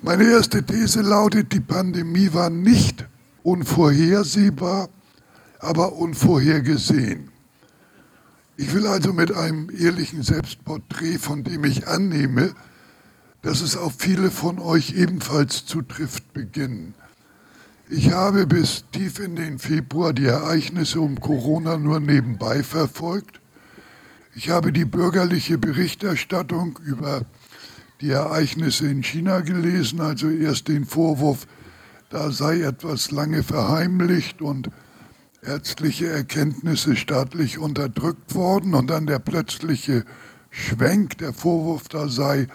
Meine erste These lautet, die Pandemie war nicht unvorhersehbar, aber unvorhergesehen. Ich will also mit einem ehrlichen Selbstporträt, von dem ich annehme, dass es auf viele von euch ebenfalls zutrifft, beginnen. Ich habe bis tief in den Februar die Ereignisse um Corona nur nebenbei verfolgt. Ich habe die bürgerliche Berichterstattung über die Ereignisse in China gelesen, also erst den Vorwurf, da sei etwas lange verheimlicht und ärztliche Erkenntnisse staatlich unterdrückt worden und dann der plötzliche Schwenk, der Vorwurf, da sei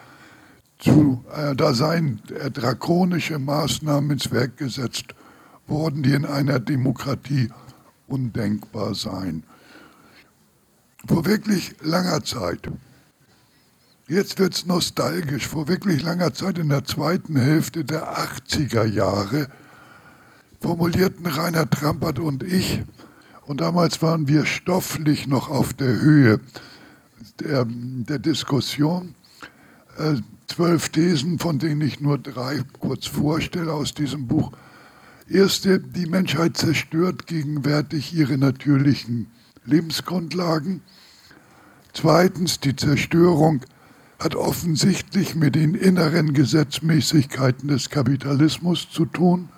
zu, äh, da seien äh, drakonische Maßnahmen ins Werk gesetzt worden, die in einer Demokratie undenkbar seien. Vor wirklich langer Zeit, jetzt wird es nostalgisch, vor wirklich langer Zeit in der zweiten Hälfte der 80er Jahre formulierten Rainer Trampert und ich, und damals waren wir stofflich noch auf der Höhe der, der Diskussion, äh, zwölf Thesen, von denen ich nur drei kurz vorstelle aus diesem Buch, Erste, die Menschheit zerstört gegenwärtig ihre natürlichen Lebensgrundlagen. Zweitens, die Zerstörung hat offensichtlich mit den inneren Gesetzmäßigkeiten des Kapitalismus zu tun.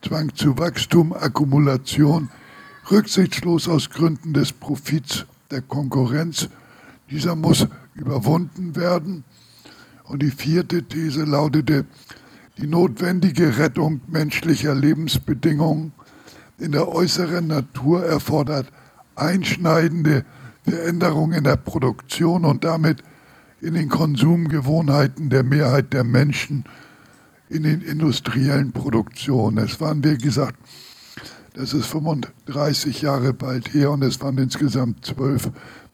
Zwang zu Wachstum, Akkumulation, rücksichtslos aus Gründen des Profits, der Konkurrenz. Dieser muss überwunden werden. Und die vierte These lautete, die notwendige Rettung menschlicher Lebensbedingungen in der äußeren Natur erfordert einschneidende Veränderungen in der Produktion und damit in den Konsumgewohnheiten der Mehrheit der Menschen in den industriellen Produktionen. Es waren, wie gesagt, das ist 35 Jahre bald her und es waren insgesamt zwölf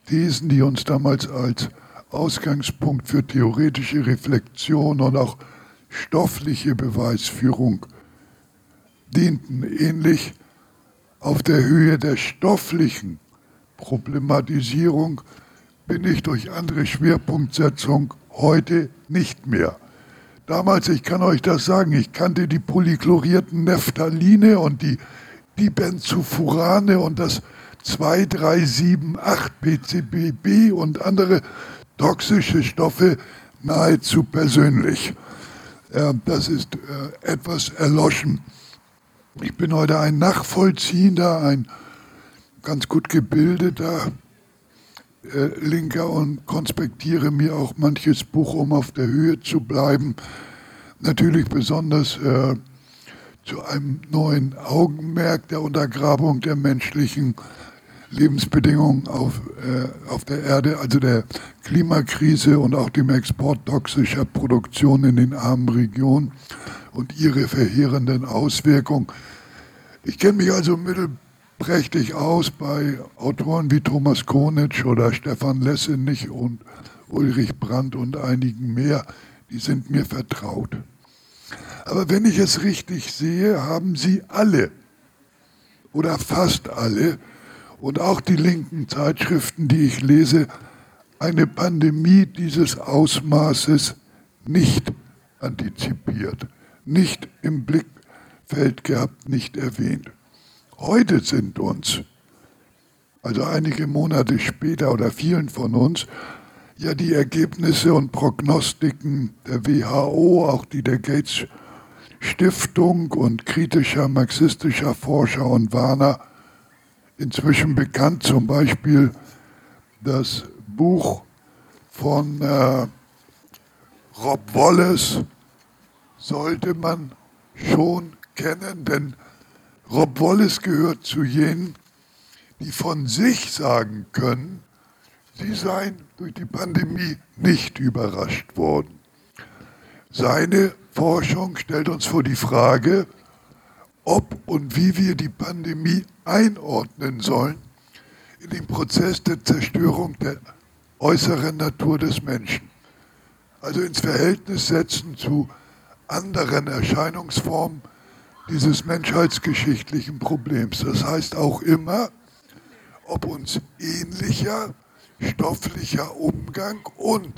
Thesen, die uns damals als Ausgangspunkt für theoretische Reflexion und auch stoffliche Beweisführung dienten ähnlich auf der Höhe der stofflichen Problematisierung bin ich durch andere Schwerpunktsetzung heute nicht mehr. Damals, ich kann euch das sagen, ich kannte die polychlorierten Nephthaline und die Dibenzofurane und das 2378 PCBB und andere toxische Stoffe nahezu persönlich. Äh, das ist äh, etwas erloschen. Ich bin heute ein Nachvollziehender, ein ganz gut gebildeter äh, Linker und konspektiere mir auch manches Buch, um auf der Höhe zu bleiben. Natürlich besonders äh, zu einem neuen Augenmerk der Untergrabung der menschlichen Lebensbedingungen auf, äh, auf der Erde, also der Klimakrise und auch dem Export toxischer Produktion in den armen Regionen und ihre verheerenden Auswirkungen. Ich kenne mich also mittelprächtig aus bei Autoren wie Thomas Konitsch oder Stefan Lessenich und Ulrich Brandt und einigen mehr. Die sind mir vertraut. Aber wenn ich es richtig sehe, haben sie alle oder fast alle und auch die linken Zeitschriften, die ich lese, eine Pandemie dieses Ausmaßes nicht antizipiert, nicht im Blickfeld gehabt, nicht erwähnt. Heute sind uns, also einige Monate später oder vielen von uns, ja die Ergebnisse und Prognostiken der WHO, auch die der Gates Stiftung und kritischer marxistischer Forscher und Warner inzwischen bekannt, zum Beispiel das Buch von äh, Rob Wallace sollte man schon kennen, denn Rob Wallace gehört zu jenen, die von sich sagen können, sie seien durch die Pandemie nicht überrascht worden. Seine Forschung stellt uns vor die Frage, ob und wie wir die Pandemie einordnen sollen in den Prozess der Zerstörung der äußeren Natur des Menschen. Also ins Verhältnis setzen zu anderen Erscheinungsformen dieses menschheitsgeschichtlichen Problems. Das heißt auch immer, ob uns ähnlicher stofflicher Umgang und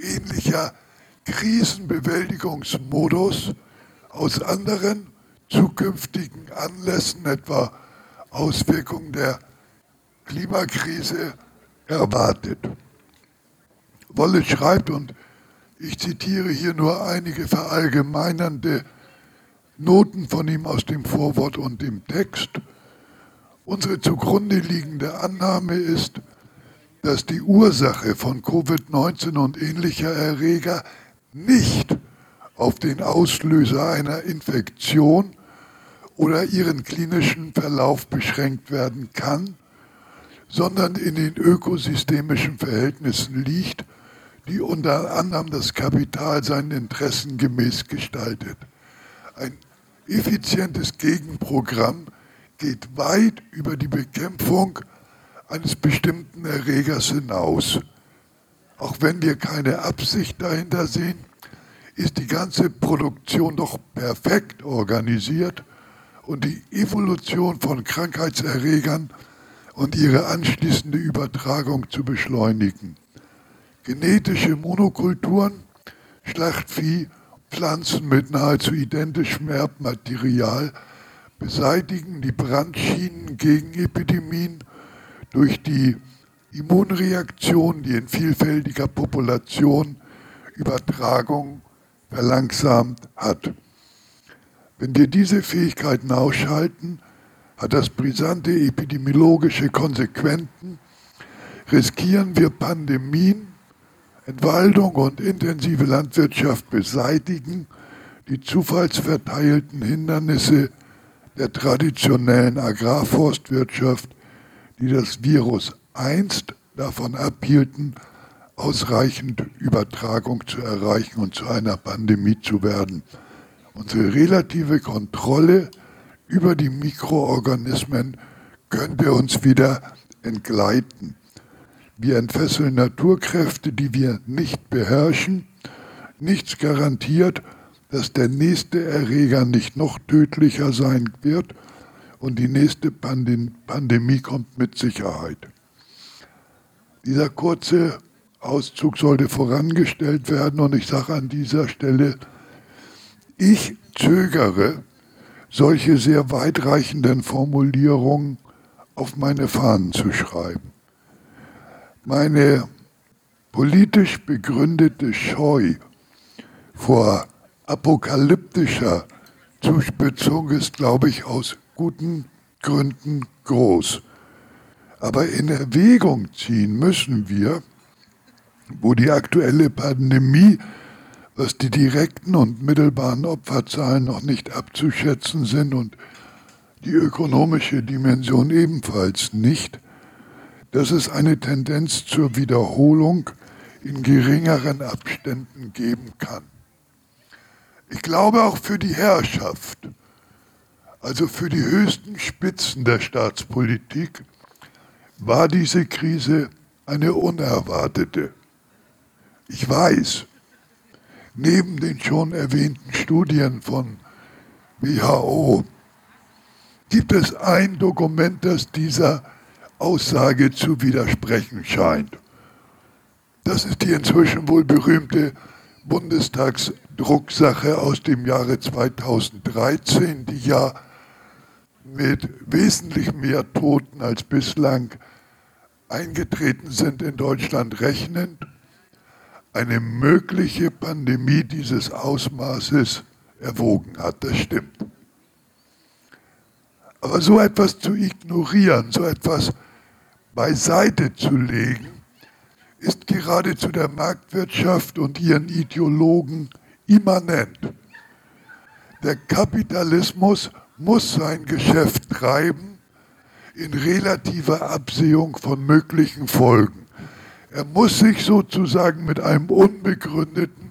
ähnlicher Krisenbewältigungsmodus aus anderen zukünftigen Anlässen, etwa Auswirkungen der Klimakrise, erwartet. Wolle schreibt, und ich zitiere hier nur einige verallgemeinernde Noten von ihm aus dem Vorwort und dem Text, unsere zugrunde liegende Annahme ist, dass die Ursache von Covid-19 und ähnlicher Erreger nicht auf den Auslöser einer Infektion oder ihren klinischen Verlauf beschränkt werden kann, sondern in den ökosystemischen Verhältnissen liegt, die unter anderem das Kapital seinen Interessen gemäß gestaltet. Ein effizientes Gegenprogramm geht weit über die Bekämpfung eines bestimmten Erregers hinaus. Auch wenn wir keine Absicht dahinter sehen, ist die ganze Produktion doch perfekt organisiert und die Evolution von Krankheitserregern und ihre anschließende Übertragung zu beschleunigen. Genetische Monokulturen, Schlachtvieh, Pflanzen mit nahezu identischem Erbmaterial beseitigen die Brandschienen gegen Epidemien durch die Immunreaktion, die in vielfältiger Population Übertragung verlangsamt hat. Wenn wir diese Fähigkeiten ausschalten, hat das brisante epidemiologische Konsequenzen, riskieren wir Pandemien, Entwaldung und intensive Landwirtschaft beseitigen, die zufallsverteilten Hindernisse der traditionellen Agrarforstwirtschaft, die das Virus einst davon abhielten, ausreichend Übertragung zu erreichen und zu einer Pandemie zu werden. Unsere relative Kontrolle über die Mikroorganismen könnte uns wieder entgleiten. Wir entfesseln Naturkräfte, die wir nicht beherrschen. Nichts garantiert, dass der nächste Erreger nicht noch tödlicher sein wird und die nächste Pandemie kommt mit Sicherheit. Dieser kurze Auszug sollte vorangestellt werden und ich sage an dieser Stelle, ich zögere, solche sehr weitreichenden Formulierungen auf meine Fahnen zu schreiben. Meine politisch begründete Scheu vor apokalyptischer Zuspitzung ist, glaube ich, aus guten Gründen groß. Aber in Erwägung ziehen müssen wir, wo die aktuelle Pandemie, was die direkten und mittelbaren Opferzahlen noch nicht abzuschätzen sind und die ökonomische Dimension ebenfalls nicht, dass es eine Tendenz zur Wiederholung in geringeren Abständen geben kann. Ich glaube auch für die Herrschaft, also für die höchsten Spitzen der Staatspolitik, war diese Krise eine unerwartete. Ich weiß, neben den schon erwähnten Studien von WHO gibt es ein Dokument, das dieser Aussage zu widersprechen scheint. Das ist die inzwischen wohl berühmte Bundestagsdrucksache aus dem Jahre 2013, die ja mit wesentlich mehr Toten als bislang eingetreten sind in Deutschland rechnend eine mögliche Pandemie dieses Ausmaßes erwogen hat. Das stimmt. Aber so etwas zu ignorieren, so etwas beiseite zu legen, ist geradezu der Marktwirtschaft und ihren Ideologen immanent. Der Kapitalismus muss sein Geschäft treiben in relativer Absehung von möglichen Folgen. Er muss sich sozusagen mit einem unbegründeten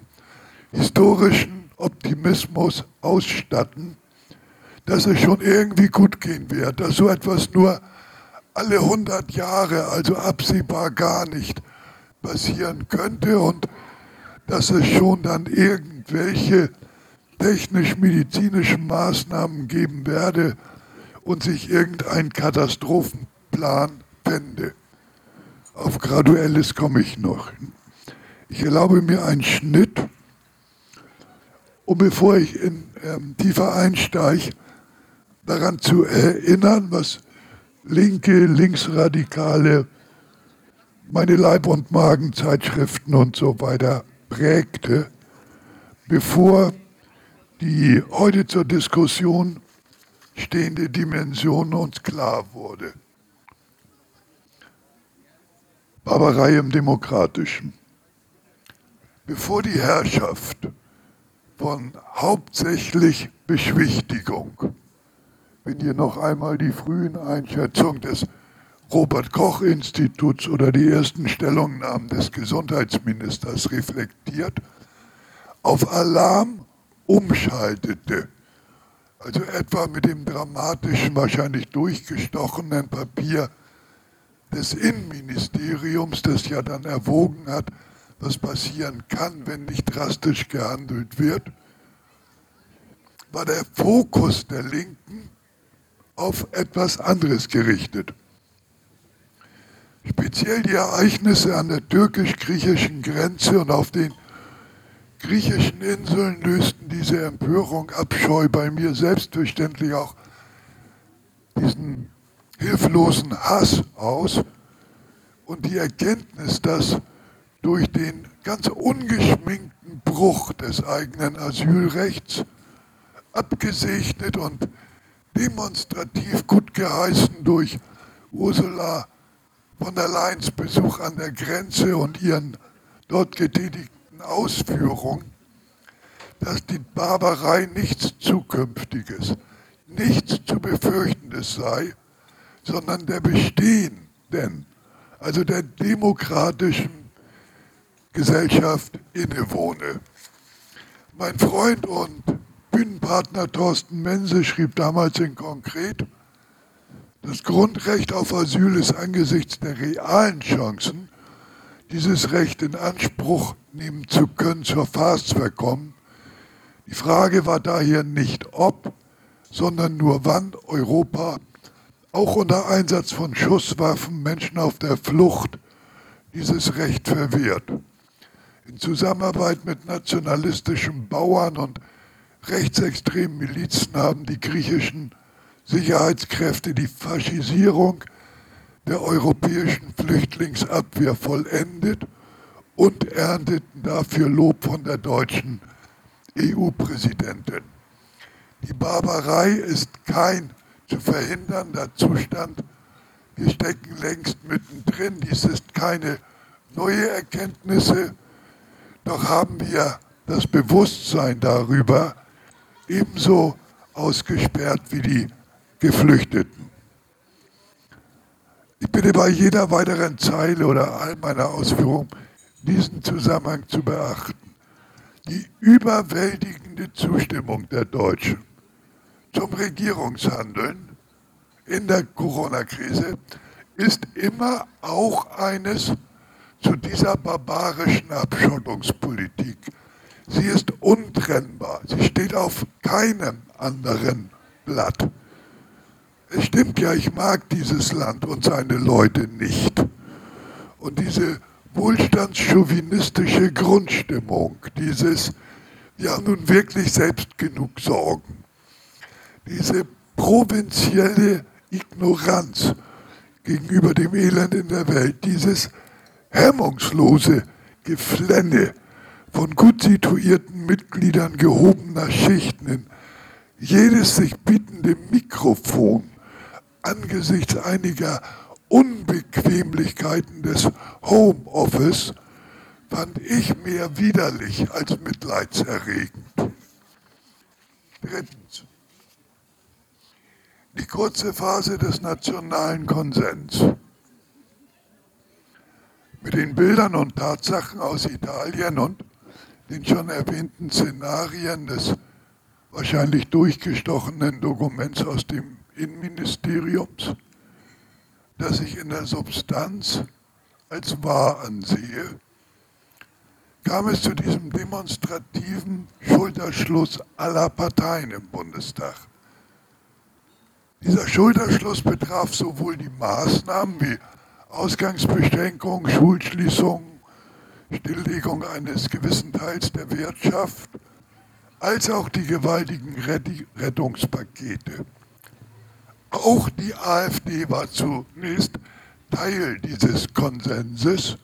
historischen Optimismus ausstatten, dass es schon irgendwie gut gehen wird, dass so etwas nur alle 100 Jahre, also absehbar gar nicht passieren könnte und dass es schon dann irgendwelche technisch-medizinischen Maßnahmen geben werde und sich irgendein Katastrophenplan fände. Auf Graduelles komme ich noch. Ich erlaube mir einen Schnitt um bevor ich in ähm, tiefer einsteige, daran zu erinnern, was linke, linksradikale, meine Leib- und Magenzeitschriften und so weiter prägte, bevor die heute zur Diskussion stehende Dimension uns klar wurde. Barbarei im Demokratischen. Bevor die Herrschaft von hauptsächlich Beschwichtigung, wenn ihr noch einmal die frühen Einschätzungen des Robert Koch Instituts oder die ersten Stellungnahmen des Gesundheitsministers reflektiert, auf Alarm umschaltete, also etwa mit dem dramatischen, wahrscheinlich durchgestochenen Papier des Innenministeriums, das ja dann erwogen hat, was passieren kann, wenn nicht drastisch gehandelt wird, war der Fokus der Linken auf etwas anderes gerichtet. Speziell die Ereignisse an der türkisch-griechischen Grenze und auf den griechischen Inseln lösten diese Empörung, Abscheu bei mir selbstverständlich auch diesen hilflosen Hass aus und die Erkenntnis, dass durch den ganz ungeschminkten Bruch des eigenen Asylrechts abgesegnet und demonstrativ gut geheißen durch Ursula von der Leyen's Besuch an der Grenze und ihren dort getätigten Ausführungen, dass die Barbarei nichts Zukünftiges, nichts zu befürchtendes sei, sondern der bestehenden, also der demokratischen Gesellschaft innewohne. Mein Freund und Bühnenpartner Thorsten Mense schrieb damals in Konkret, das Grundrecht auf Asyl ist angesichts der realen Chancen, dieses Recht in Anspruch nehmen zu können, zur Farce verkommen. Die Frage war daher nicht ob, sondern nur wann Europa auch unter Einsatz von Schusswaffen Menschen auf der Flucht dieses Recht verwehrt. In Zusammenarbeit mit nationalistischen Bauern und rechtsextremen Milizen haben die griechischen Sicherheitskräfte die Faschisierung der europäischen Flüchtlingsabwehr vollendet und ernteten dafür Lob von der deutschen EU-Präsidentin. Die Barbarei ist kein zu verhindernder Zustand. Wir stecken längst mittendrin. Dies ist keine neue Erkenntnisse, doch haben wir das Bewusstsein darüber ebenso ausgesperrt wie die Geflüchteten. Ich bitte bei jeder weiteren Zeile oder all meiner Ausführungen diesen Zusammenhang zu beachten. Die überwältigende Zustimmung der Deutschen zum Regierungshandeln in der Corona-Krise ist immer auch eines zu dieser barbarischen Abschottungspolitik. Sie ist untrennbar. Sie steht auf keinem anderen Blatt. Es stimmt ja, ich mag dieses Land und seine Leute nicht. Und diese wohlstandschauvinistische Grundstimmung, dieses, wir haben nun wirklich selbst genug Sorgen, diese provinzielle Ignoranz gegenüber dem Elend in der Welt, dieses hemmungslose Geflenne von gut situierten Mitgliedern gehobener Schichten in jedes sich bietende Mikrofon angesichts einiger Unbequemlichkeiten des Homeoffice fand ich mehr widerlich als mitleidserregend. Drittens. Die kurze Phase des nationalen Konsens mit den Bildern und Tatsachen aus Italien und den schon erwähnten Szenarien des wahrscheinlich durchgestochenen Dokuments aus dem Innenministeriums, das ich in der Substanz als wahr ansehe, kam es zu diesem demonstrativen Schulterschluss aller Parteien im Bundestag. Dieser Schulterschluss betraf sowohl die Maßnahmen wie Ausgangsbeschränkung, Schulschließung, Stilllegung eines gewissen Teils der Wirtschaft, als auch die gewaltigen Rettungspakete. Auch die AfD war zunächst Teil dieses Konsenses.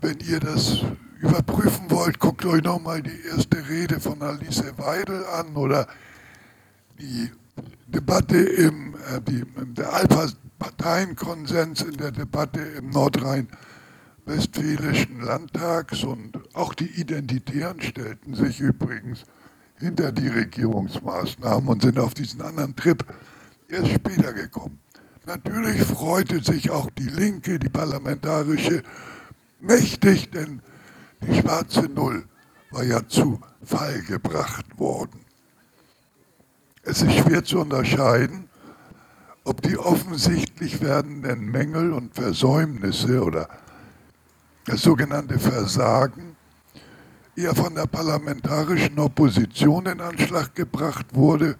Wenn ihr das überprüfen wollt, guckt euch nochmal die erste Rede von Alice Weidel an oder die Debatte im, äh, die, der Alpha-Parteienkonsens in der Debatte im Nordrhein-Westfälischen Landtags und auch die Identitären stellten sich übrigens hinter die Regierungsmaßnahmen und sind auf diesen anderen Trip erst später gekommen. Natürlich freute sich auch die Linke, die parlamentarische, mächtig, denn die schwarze Null war ja zu Fall gebracht worden. Es ist schwer zu unterscheiden, ob die offensichtlich werdenden Mängel und Versäumnisse oder das sogenannte Versagen eher von der parlamentarischen Opposition in Anschlag gebracht wurde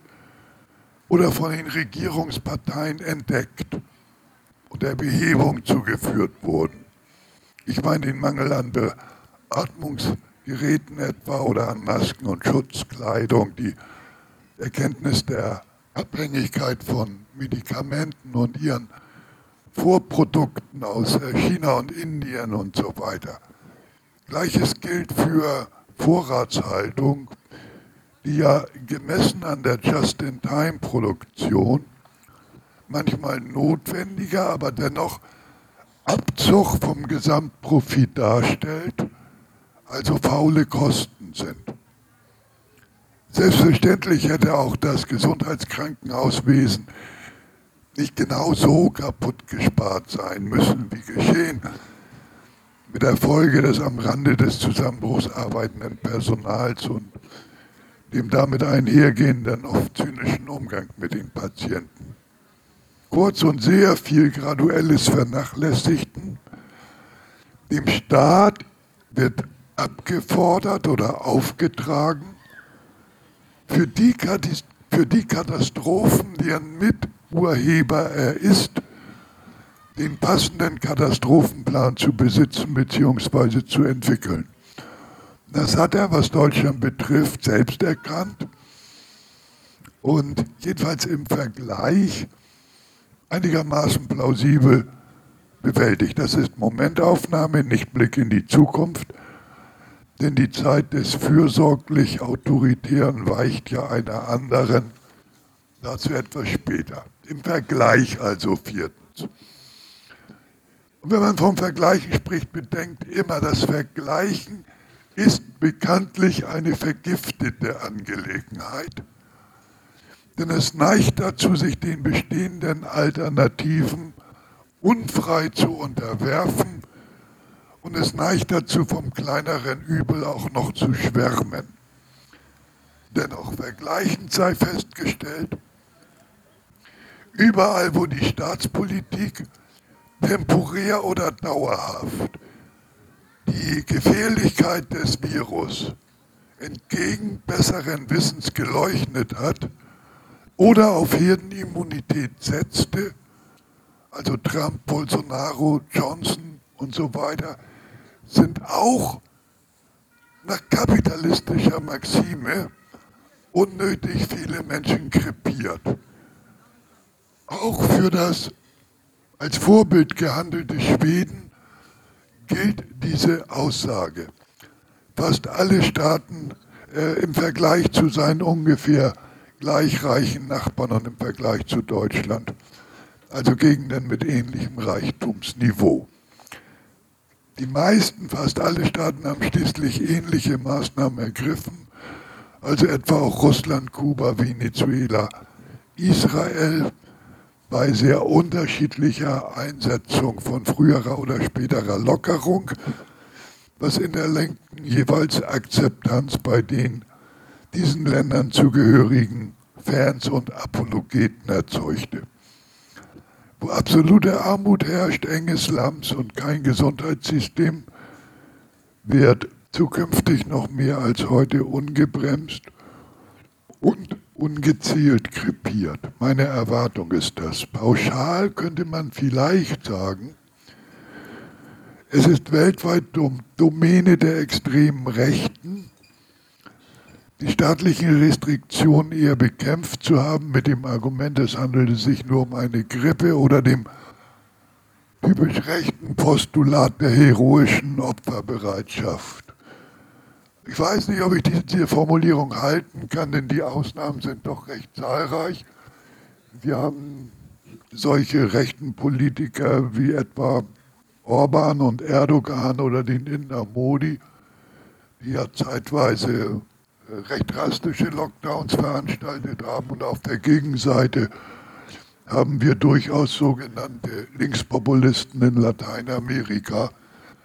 oder von den Regierungsparteien entdeckt und der Behebung zugeführt wurden. Ich meine den Mangel an Beatmungsgeräten etwa oder an Masken und Schutzkleidung, die Erkenntnis der Abhängigkeit von Medikamenten und ihren Vorprodukten aus äh, China und Indien und so weiter. Gleiches gilt für Vorratshaltung, die ja gemessen an der Just-in-Time-Produktion manchmal notwendiger, aber dennoch Abzug vom Gesamtprofit darstellt, also faule Kosten sind. Selbstverständlich hätte auch das Gesundheitskrankenhauswesen nicht genau so kaputt gespart sein müssen, wie geschehen, mit der Folge des am Rande des Zusammenbruchs arbeitenden Personals und dem damit einhergehenden oft zynischen Umgang mit den Patienten. Kurz und sehr viel Graduelles Vernachlässigten. Dem Staat wird abgefordert oder aufgetragen, für die, für die Katastrophen, deren Miturheber er ist, den passenden Katastrophenplan zu besitzen bzw. zu entwickeln. Das hat er, was Deutschland betrifft, selbst erkannt und jedenfalls im Vergleich einigermaßen plausibel bewältigt. Das ist Momentaufnahme, nicht Blick in die Zukunft. Denn die Zeit des fürsorglich Autoritären weicht ja einer anderen. Dazu etwas später. Im Vergleich also viertens. Und wenn man vom Vergleichen spricht, bedenkt immer, das Vergleichen ist bekanntlich eine vergiftete Angelegenheit. Denn es neigt dazu, sich den bestehenden Alternativen unfrei zu unterwerfen und es neigt dazu, vom kleineren Übel auch noch zu schwärmen. Dennoch vergleichend sei festgestellt, überall wo die Staatspolitik temporär oder dauerhaft die Gefährlichkeit des Virus entgegen besseren Wissens geleuchtet hat oder auf Herdenimmunität setzte, also Trump, Bolsonaro, Johnson und so weiter, sind auch nach kapitalistischer Maxime unnötig viele Menschen krepiert. Auch für das als Vorbild gehandelte Schweden gilt diese Aussage. Fast alle Staaten äh, im Vergleich zu seinen ungefähr gleichreichen Nachbarn und im Vergleich zu Deutschland, also Gegenden mit ähnlichem Reichtumsniveau. Die meisten, fast alle Staaten haben schließlich ähnliche Maßnahmen ergriffen, also etwa auch Russland, Kuba, Venezuela, Israel bei sehr unterschiedlicher Einsetzung von früherer oder späterer Lockerung, was in der Lenken jeweils Akzeptanz bei den diesen Ländern zugehörigen Fans und Apologeten erzeugte. Wo absolute Armut herrscht, enge Slums und kein Gesundheitssystem, wird zukünftig noch mehr als heute ungebremst und ungezielt krepiert. Meine Erwartung ist das. Pauschal könnte man vielleicht sagen, es ist weltweit Domäne der extremen Rechten, die staatlichen Restriktionen eher bekämpft zu haben mit dem Argument, es handele sich nur um eine Grippe oder dem typisch rechten Postulat der heroischen Opferbereitschaft. Ich weiß nicht, ob ich diese Formulierung halten kann, denn die Ausnahmen sind doch recht zahlreich. Wir haben solche rechten Politiker wie etwa Orban und Erdogan oder den Inder Modi, die ja zeitweise äh, recht drastische Lockdowns veranstaltet haben und auf der Gegenseite haben wir durchaus sogenannte Linkspopulisten in Lateinamerika,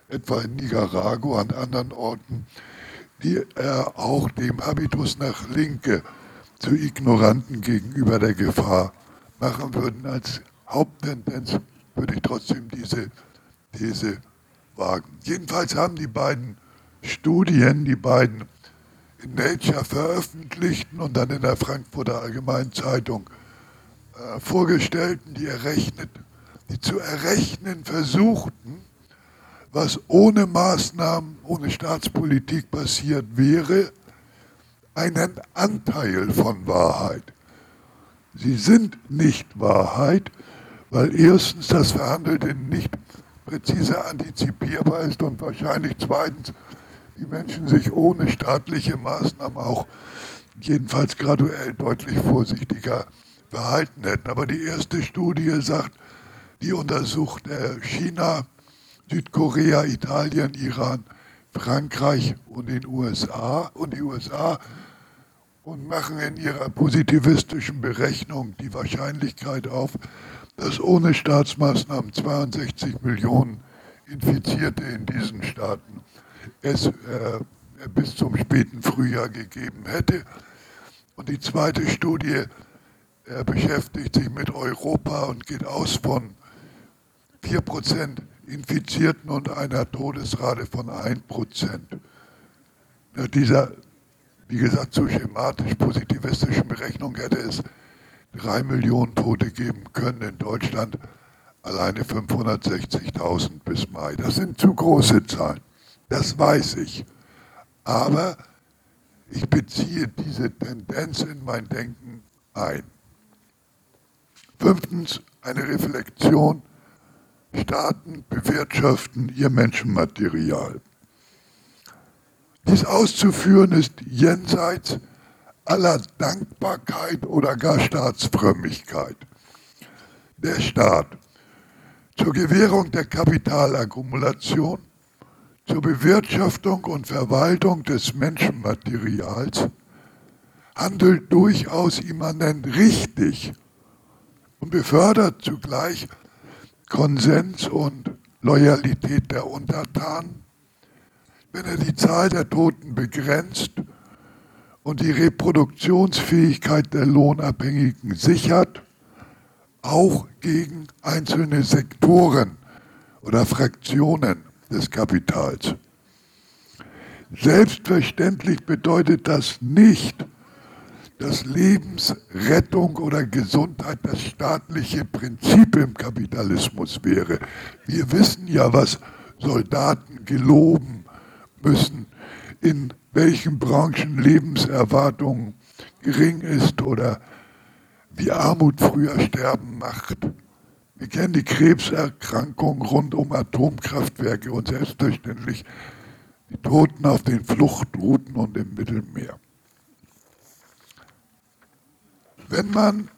etwa in Nicaragua und anderen Orten, die äh, auch dem Habitus nach Linke zu Ignoranten gegenüber der Gefahr machen würden. Als Haupttendenz würde ich trotzdem diese These wagen. Jedenfalls haben die beiden Studien, die beiden in Nature veröffentlichten und dann in der Frankfurter Allgemeinen Zeitung äh, vorgestellten, die errechnet, die zu errechnen versuchten, was ohne Maßnahmen, ohne Staatspolitik passiert wäre, einen Anteil von Wahrheit. Sie sind nicht Wahrheit, weil erstens das Verhandelte nicht präzise antizipierbar ist und wahrscheinlich zweitens die Menschen sich ohne staatliche Maßnahmen auch jedenfalls graduell deutlich vorsichtiger verhalten hätten. Aber die erste Studie sagt, die untersucht China, Südkorea, Italien, Iran, Frankreich und den USA und die USA und machen in ihrer positivistischen Berechnung die Wahrscheinlichkeit auf, dass ohne Staatsmaßnahmen 62 Millionen Infizierte in diesen Staaten es äh, bis zum späten Frühjahr gegeben hätte. Und die zweite Studie äh, beschäftigt sich mit Europa und geht aus von 4% Infizierten und einer Todesrate von 1%. Nach dieser, wie gesagt, zu schematisch positivistischen Berechnung hätte es drei Millionen Tote geben können in Deutschland, alleine 560.000 bis Mai. Das sind zu große Zahlen, das weiß ich. Aber ich beziehe diese Tendenz in mein Denken ein. Fünftens eine Reflexion. Staaten bewirtschaften ihr Menschenmaterial. Dies auszuführen ist jenseits aller Dankbarkeit oder gar Staatsfrömmigkeit. Der Staat zur Gewährung der Kapitalakkumulation, zur Bewirtschaftung und Verwaltung des Menschenmaterials handelt durchaus immanent richtig und befördert zugleich Konsens und Loyalität der Untertanen, wenn er die Zahl der Toten begrenzt und die Reproduktionsfähigkeit der Lohnabhängigen sichert, auch gegen einzelne Sektoren oder Fraktionen des Kapitals. Selbstverständlich bedeutet das nicht, dass Lebensrettung oder Gesundheit das staatliche Prinzip im Kapitalismus wäre. Wir wissen ja, was Soldaten geloben müssen in welchen Branchen Lebenserwartung gering ist oder wie Armut früher sterben macht. Wir kennen die Krebserkrankungen rund um Atomkraftwerke und selbstverständlich die Toten auf den Fluchtrouten und im Mittelmeer. Wenn man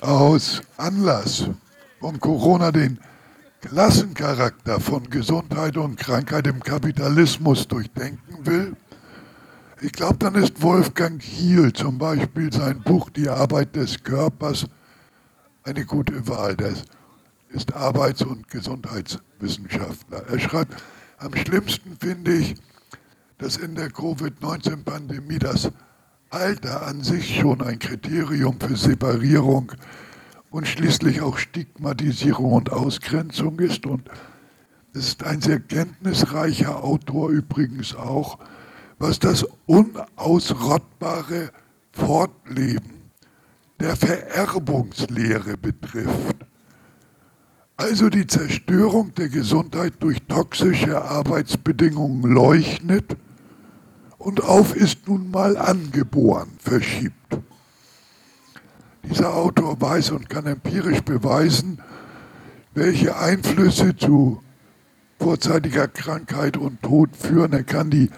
aus Anlass von Corona den Klassencharakter von Gesundheit und Krankheit im Kapitalismus durchdenken will, ich glaube, dann ist Wolfgang Hiel zum Beispiel sein Buch Die Arbeit des Körpers eine gute Wahl. Der ist Arbeits- und Gesundheitswissenschaftler. Er schreibt, am schlimmsten finde ich, dass in der Covid-19-Pandemie das Alter an sich schon ein Kriterium für Separierung und schließlich auch Stigmatisierung und Ausgrenzung ist. Und es ist ein sehr kenntnisreicher Autor übrigens auch, was das unausrottbare Fortleben der Vererbungslehre betrifft. Also die Zerstörung der Gesundheit durch toxische Arbeitsbedingungen leuchtet und auf ist nun mal angeboren, verschiebt. Dieser Autor weiß und kann empirisch beweisen, welche Einflüsse zu vorzeitiger Krankheit und Tod führen. Er kann die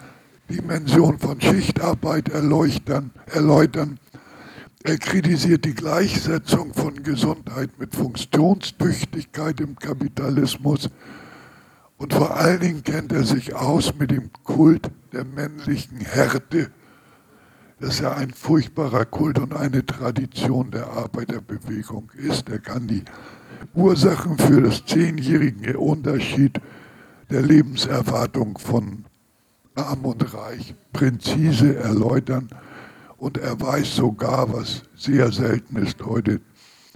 Dimension von Schichtarbeit erleuchten, erläutern. Er kritisiert die Gleichsetzung von Gesundheit mit Funktionstüchtigkeit im Kapitalismus. Und vor allen Dingen kennt er sich aus mit dem Kult der männlichen Härte, das ja ein furchtbarer Kult und eine Tradition der Arbeiterbewegung ist. Er kann die Ursachen für das zehnjährige Unterschied der Lebenserwartung von Arm und Reich präzise erläutern und er weiß sogar, was sehr selten ist heute,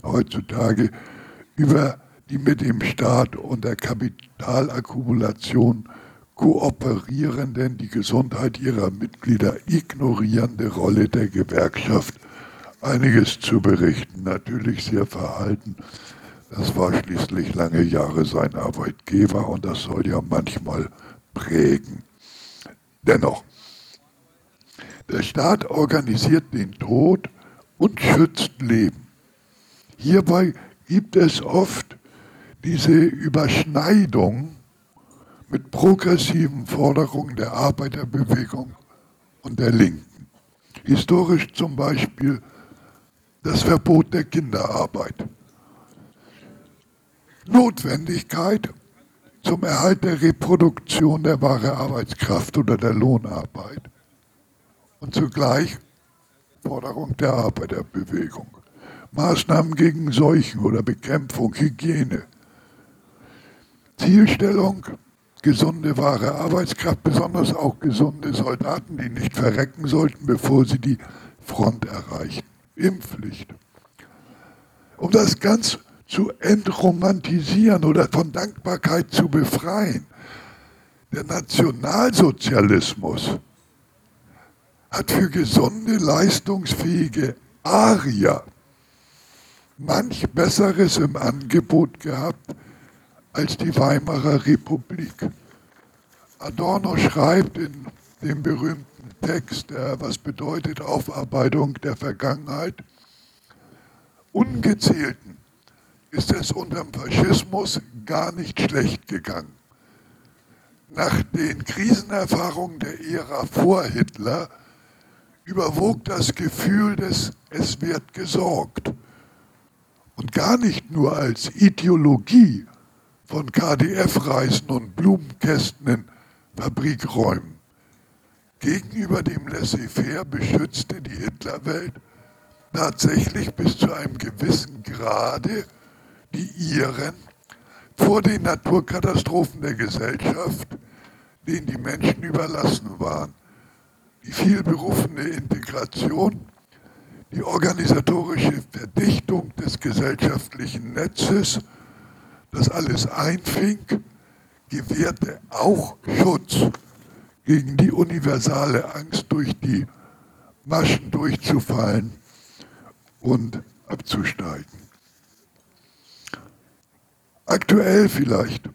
heutzutage, über die mit dem Staat und der Kapitalakkumulation kooperierenden, die Gesundheit ihrer Mitglieder ignorierende Rolle der Gewerkschaft einiges zu berichten. Natürlich sehr verhalten. Das war schließlich lange Jahre sein Arbeitgeber und das soll ja manchmal prägen. Dennoch, der Staat organisiert den Tod und schützt Leben. Hierbei gibt es oft diese Überschneidung mit progressiven Forderungen der Arbeiterbewegung und der Linken. Historisch zum Beispiel das Verbot der Kinderarbeit. Notwendigkeit zum Erhalt der Reproduktion der wahren Arbeitskraft oder der Lohnarbeit. Und zugleich Forderung der Arbeiterbewegung. Maßnahmen gegen Seuchen oder Bekämpfung, Hygiene. Zielstellung gesunde, wahre Arbeitskraft, besonders auch gesunde Soldaten, die nicht verrecken sollten, bevor sie die Front erreichen. Impfpflicht. Um das ganz zu entromantisieren oder von Dankbarkeit zu befreien. Der Nationalsozialismus hat für gesunde, leistungsfähige Arier manch Besseres im Angebot gehabt als die Weimarer Republik. Adorno schreibt in dem berühmten Text, der was bedeutet Aufarbeitung der Vergangenheit, Ungezählten ist es unter dem Faschismus gar nicht schlecht gegangen. Nach den Krisenerfahrungen der Ära vor Hitler überwog das Gefühl des Es wird gesorgt. Und gar nicht nur als Ideologie, von KDF-Reisen und Blumenkästen in Fabrikräumen. Gegenüber dem Laissez-faire beschützte die Hitlerwelt tatsächlich bis zu einem gewissen Grade die Iren vor den Naturkatastrophen der Gesellschaft, denen die Menschen überlassen waren. Die vielberufene Integration, die organisatorische Verdichtung des gesellschaftlichen Netzes das alles einfing, gewährte auch Schutz gegen die universale Angst, durch die Maschen durchzufallen und abzusteigen. Aktuell vielleicht.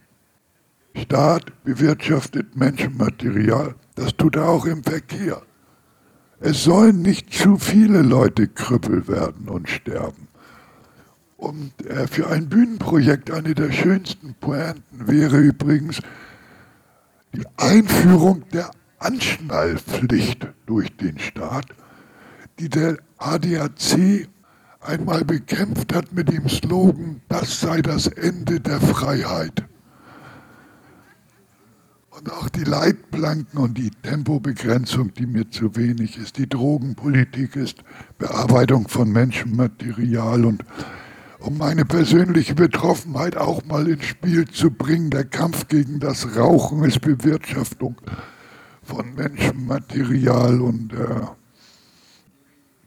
Staat bewirtschaftet Menschenmaterial. Das tut er auch im Verkehr. Es sollen nicht zu viele Leute Krüppel werden und sterben. Und äh, für ein Bühnenprojekt eine der schönsten Pointen wäre übrigens die Einführung der Anschnallpflicht durch den Staat, die der ADAC einmal bekämpft hat mit dem Slogan, das sei das Ende der Freiheit. Und auch die Leitplanken und die Tempobegrenzung, die mir zu wenig ist, die Drogenpolitik ist Bearbeitung von Menschenmaterial und um meine persönliche Betroffenheit auch mal ins Spiel zu bringen. Der Kampf gegen das Rauchen ist Bewirtschaftung von Menschenmaterial und äh,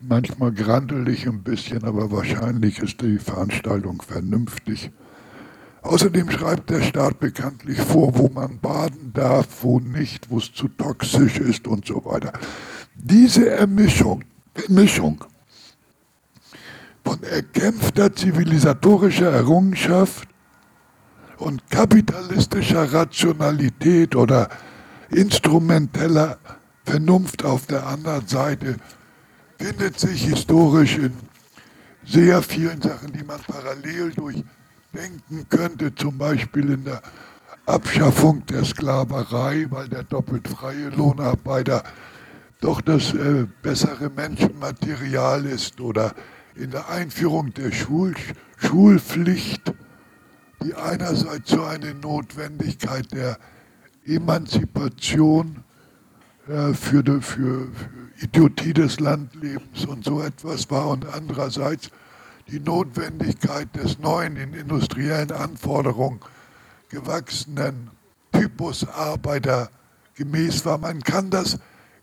manchmal grantelig ein bisschen, aber wahrscheinlich ist die Veranstaltung vernünftig. Außerdem schreibt der Staat bekanntlich vor, wo man baden darf, wo nicht, wo es zu toxisch ist und so weiter. Diese Ermischung, Mischung von erkämpfter zivilisatorischer Errungenschaft und kapitalistischer Rationalität oder instrumenteller Vernunft auf der anderen Seite findet sich historisch in sehr vielen Sachen, die man parallel durchdenken könnte, zum Beispiel in der Abschaffung der Sklaverei, weil der doppelt freie Lohnarbeiter doch das äh, bessere Menschenmaterial ist oder in der Einführung der Schul Schulpflicht, die einerseits so eine Notwendigkeit der Emanzipation äh, für, de, für, für Idiotie des Landlebens und so etwas war und andererseits die Notwendigkeit des neuen in industriellen Anforderungen gewachsenen Typus Arbeiter gemäß war. Man kann das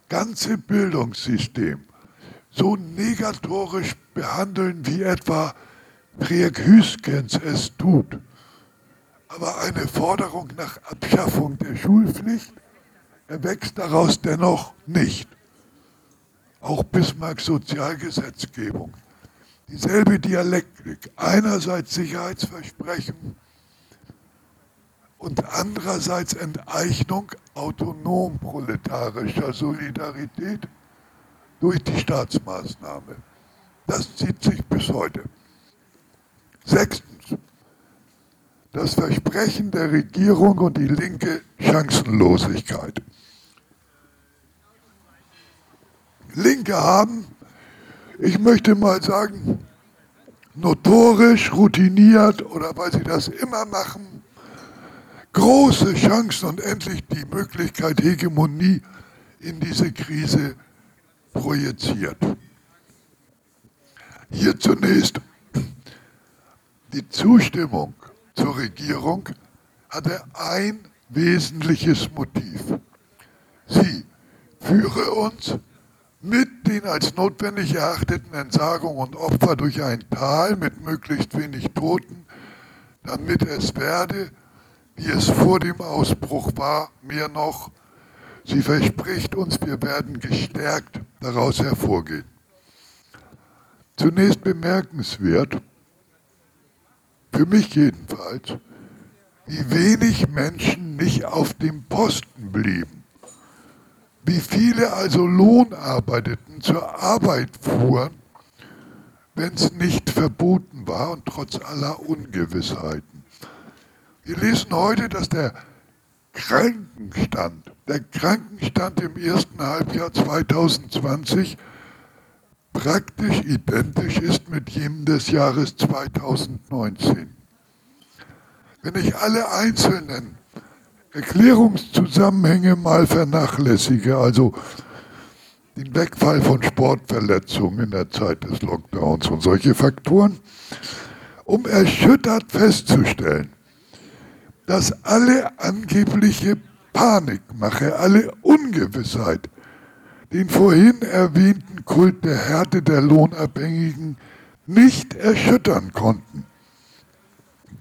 ganze Bildungssystem so negatorisch behandeln, wie etwa Friedrich Hüskens es tut. Aber eine Forderung nach Abschaffung der Schulpflicht erwächst daraus dennoch nicht. Auch Bismarcks Sozialgesetzgebung. Dieselbe Dialektik. Einerseits Sicherheitsversprechen und andererseits Enteignung autonom proletarischer Solidarität durch die Staatsmaßnahme. Das zieht sich bis heute. Sechstens, das Versprechen der Regierung und die linke Chancenlosigkeit. Linke haben, ich möchte mal sagen, notorisch, routiniert oder weil sie das immer machen, große Chancen und endlich die Möglichkeit, Hegemonie in diese Krise projiziert. Hier zunächst die Zustimmung zur Regierung hatte ein wesentliches Motiv. Sie führe uns mit den als notwendig erachteten Entsagungen und Opfer durch ein Tal mit möglichst wenig Toten, damit es werde, wie es vor dem Ausbruch war, mehr noch, sie verspricht uns, wir werden gestärkt daraus hervorgehen. Zunächst bemerkenswert, für mich jedenfalls, wie wenig Menschen nicht auf dem Posten blieben, wie viele also Lohnarbeiteten zur Arbeit fuhren, wenn es nicht verboten war und trotz aller Ungewissheiten. Wir lesen heute, dass der Krankenstand, der Krankenstand im ersten Halbjahr 2020 praktisch identisch ist mit jenem des Jahres 2019. Wenn ich alle einzelnen Erklärungszusammenhänge mal vernachlässige, also den Wegfall von Sportverletzungen in der Zeit des Lockdowns und solche Faktoren, um erschüttert festzustellen, dass alle angebliche Panikmache, alle Ungewissheit, den vorhin erwähnten Kult der Härte der Lohnabhängigen nicht erschüttern konnten.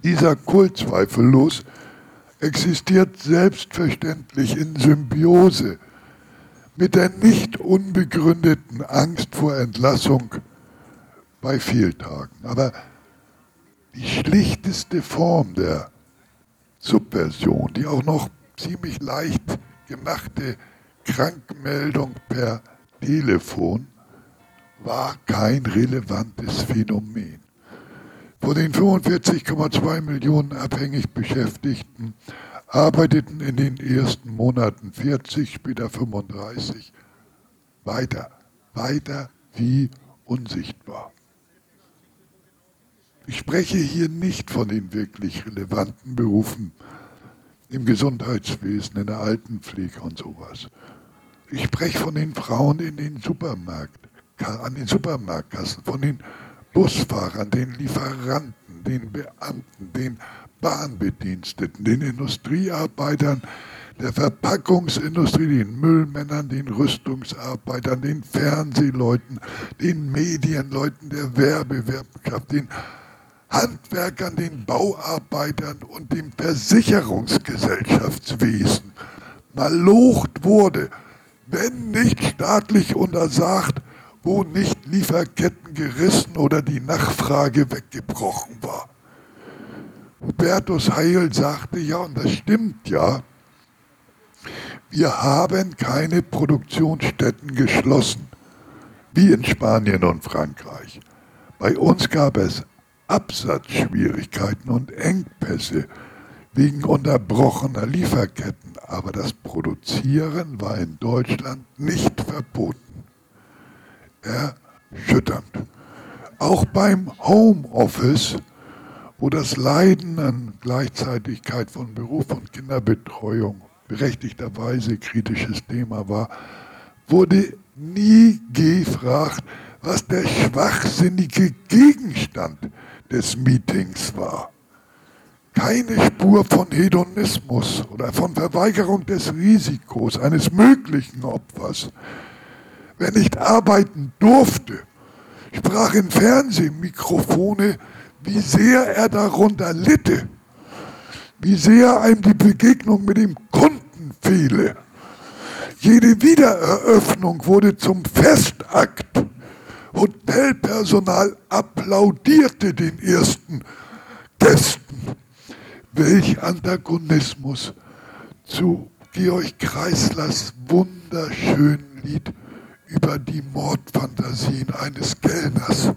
Dieser Kult zweifellos existiert selbstverständlich in Symbiose mit der nicht unbegründeten Angst vor Entlassung bei Fehltagen. Aber die schlichteste Form der Subversion, die auch noch ziemlich leicht gemachte Krankmeldung per Telefon war kein relevantes Phänomen. Von den 45,2 Millionen abhängig Beschäftigten arbeiteten in den ersten Monaten 40, später 35 weiter, weiter wie unsichtbar. Ich spreche hier nicht von den wirklich relevanten Berufen im Gesundheitswesen, in der Altenpflege und sowas. Ich spreche von den Frauen in den Supermarkt, an den Supermarktkassen, von den Busfahrern, den Lieferanten, den Beamten, den Bahnbediensteten, den Industriearbeitern, der Verpackungsindustrie, den Müllmännern, den Rüstungsarbeitern, den Fernsehleuten, den Medienleuten, der Werbewirtschaft, den Handwerkern, den Bauarbeitern und dem Versicherungsgesellschaftswesen. Malocht wurde, wenn nicht staatlich untersagt, wo nicht Lieferketten gerissen oder die Nachfrage weggebrochen war. Hubertus Heil sagte ja, und das stimmt ja, Wir haben keine Produktionsstätten geschlossen, wie in Spanien und Frankreich. Bei uns gab es Absatzschwierigkeiten und Engpässe wegen unterbrochener Lieferketten, aber das Produzieren war in Deutschland nicht verboten. Erschütternd. Auch beim Homeoffice, wo das Leiden an Gleichzeitigkeit von Beruf und Kinderbetreuung berechtigterweise kritisches Thema war, wurde nie gefragt, was der schwachsinnige Gegenstand des Meetings war. Keine Spur von Hedonismus oder von Verweigerung des Risikos eines möglichen Opfers. Wer nicht arbeiten durfte, sprach in Fernsehmikrofone, wie sehr er darunter litte, wie sehr einem die Begegnung mit dem Kunden fehle. Jede Wiedereröffnung wurde zum Festakt. Hotelpersonal applaudierte den ersten Gästen. Welch Antagonismus zu Georg Kreislers wunderschönen Lied über die Mordfantasien eines Kellners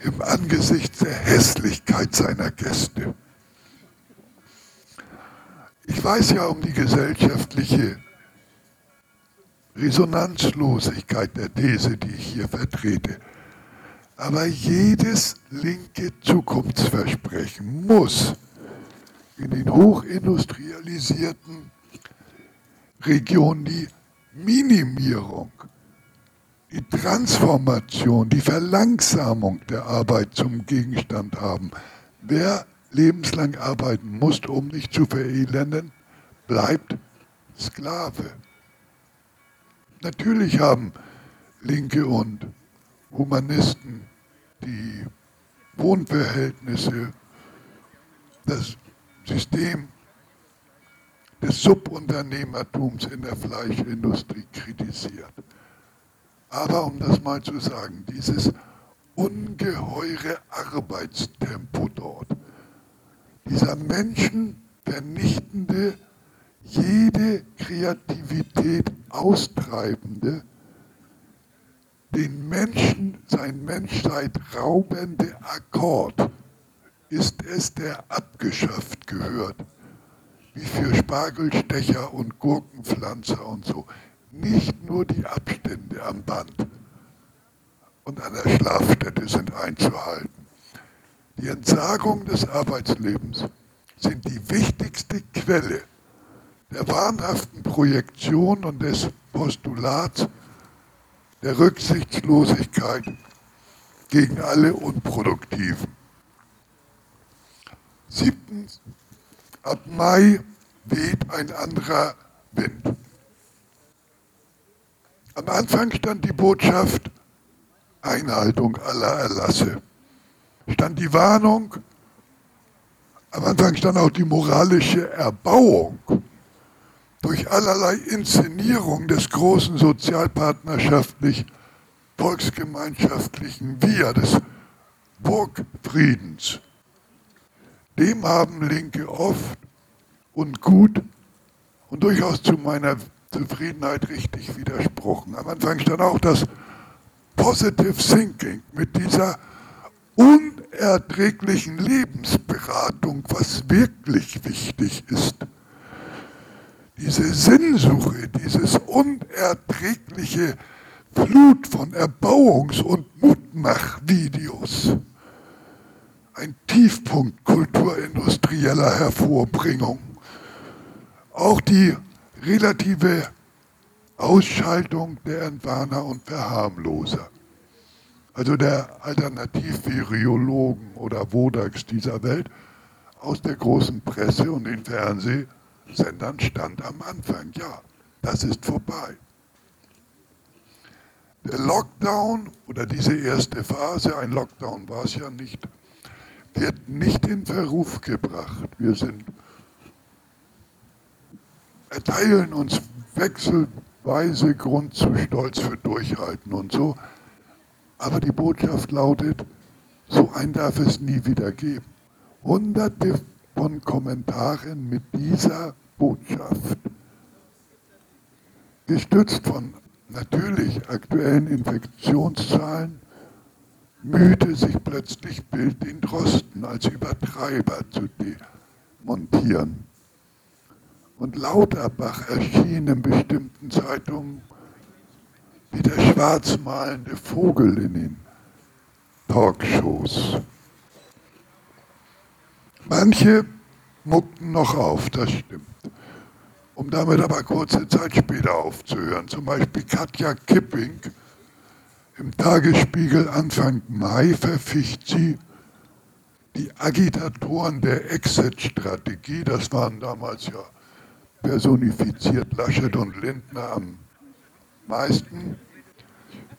im Angesicht der Hässlichkeit seiner Gäste. Ich weiß ja um die gesellschaftliche Resonanzlosigkeit der These, die ich hier vertrete. Aber jedes linke Zukunftsversprechen muss in den hochindustrialisierten Regionen die Minimierung, die Transformation, die Verlangsamung der Arbeit zum Gegenstand haben. Wer lebenslang arbeiten muss, um nicht zu verelenden, bleibt Sklave. Natürlich haben Linke und Humanisten die Wohnverhältnisse, das System des Subunternehmertums in der Fleischindustrie kritisiert. Aber um das mal zu sagen, dieses ungeheure Arbeitstempo dort, dieser menschenvernichtende jede Kreativität austreibende, den Menschen sein Menschsein raubende Akkord ist es, der abgeschafft gehört, wie für Spargelstecher und Gurkenpflanzer und so. Nicht nur die Abstände am Band und an der Schlafstätte sind einzuhalten. Die Entsagung des Arbeitslebens sind die wichtigste Quelle der wahnhaften Projektion und des Postulats der Rücksichtslosigkeit gegen alle Unproduktiven. Siebtens, ab Mai weht ein anderer Wind. Am Anfang stand die Botschaft Einhaltung aller Erlasse. Stand die Warnung, am Anfang stand auch die moralische Erbauung durch allerlei Inszenierung des großen sozialpartnerschaftlich volksgemeinschaftlichen Wir, des Burgfriedens. Dem haben Linke oft und gut und durchaus zu meiner Zufriedenheit richtig widersprochen. Am Anfang stand auch das Positive Thinking mit dieser unerträglichen Lebensberatung, was wirklich wichtig ist diese Sinnsuche, dieses unerträgliche Flut von Erbauungs- und Mutmachvideos. Ein Tiefpunkt kulturindustrieller Hervorbringung. Auch die relative Ausschaltung der Entwarner und Verharmloser. Also der Alternativviriologen oder Wodaks dieser Welt aus der großen Presse und den Fernseh Sendern stand am Anfang, ja, das ist vorbei. Der Lockdown oder diese erste Phase, ein Lockdown war es ja nicht, wird nicht in Verruf gebracht. Wir sind, erteilen uns wechselweise Grund zu Stolz für Durchhalten und so. Aber die Botschaft lautet, so ein darf es nie wieder geben. Hunderte von Kommentaren mit dieser Botschaft gestützt von natürlich aktuellen Infektionszahlen, mühte sich plötzlich Bild den Drosten als Übertreiber zu demontieren. Und Lauterbach erschien in bestimmten Zeitungen wie der schwarzmalende Vogel in den Talkshows. Manche muckten noch auf, das stimmt. Um damit aber kurze Zeit später aufzuhören. Zum Beispiel Katja Kipping im Tagesspiegel Anfang Mai verficht sie die Agitatoren der Exit-Strategie, das waren damals ja personifiziert Laschet und Lindner am meisten,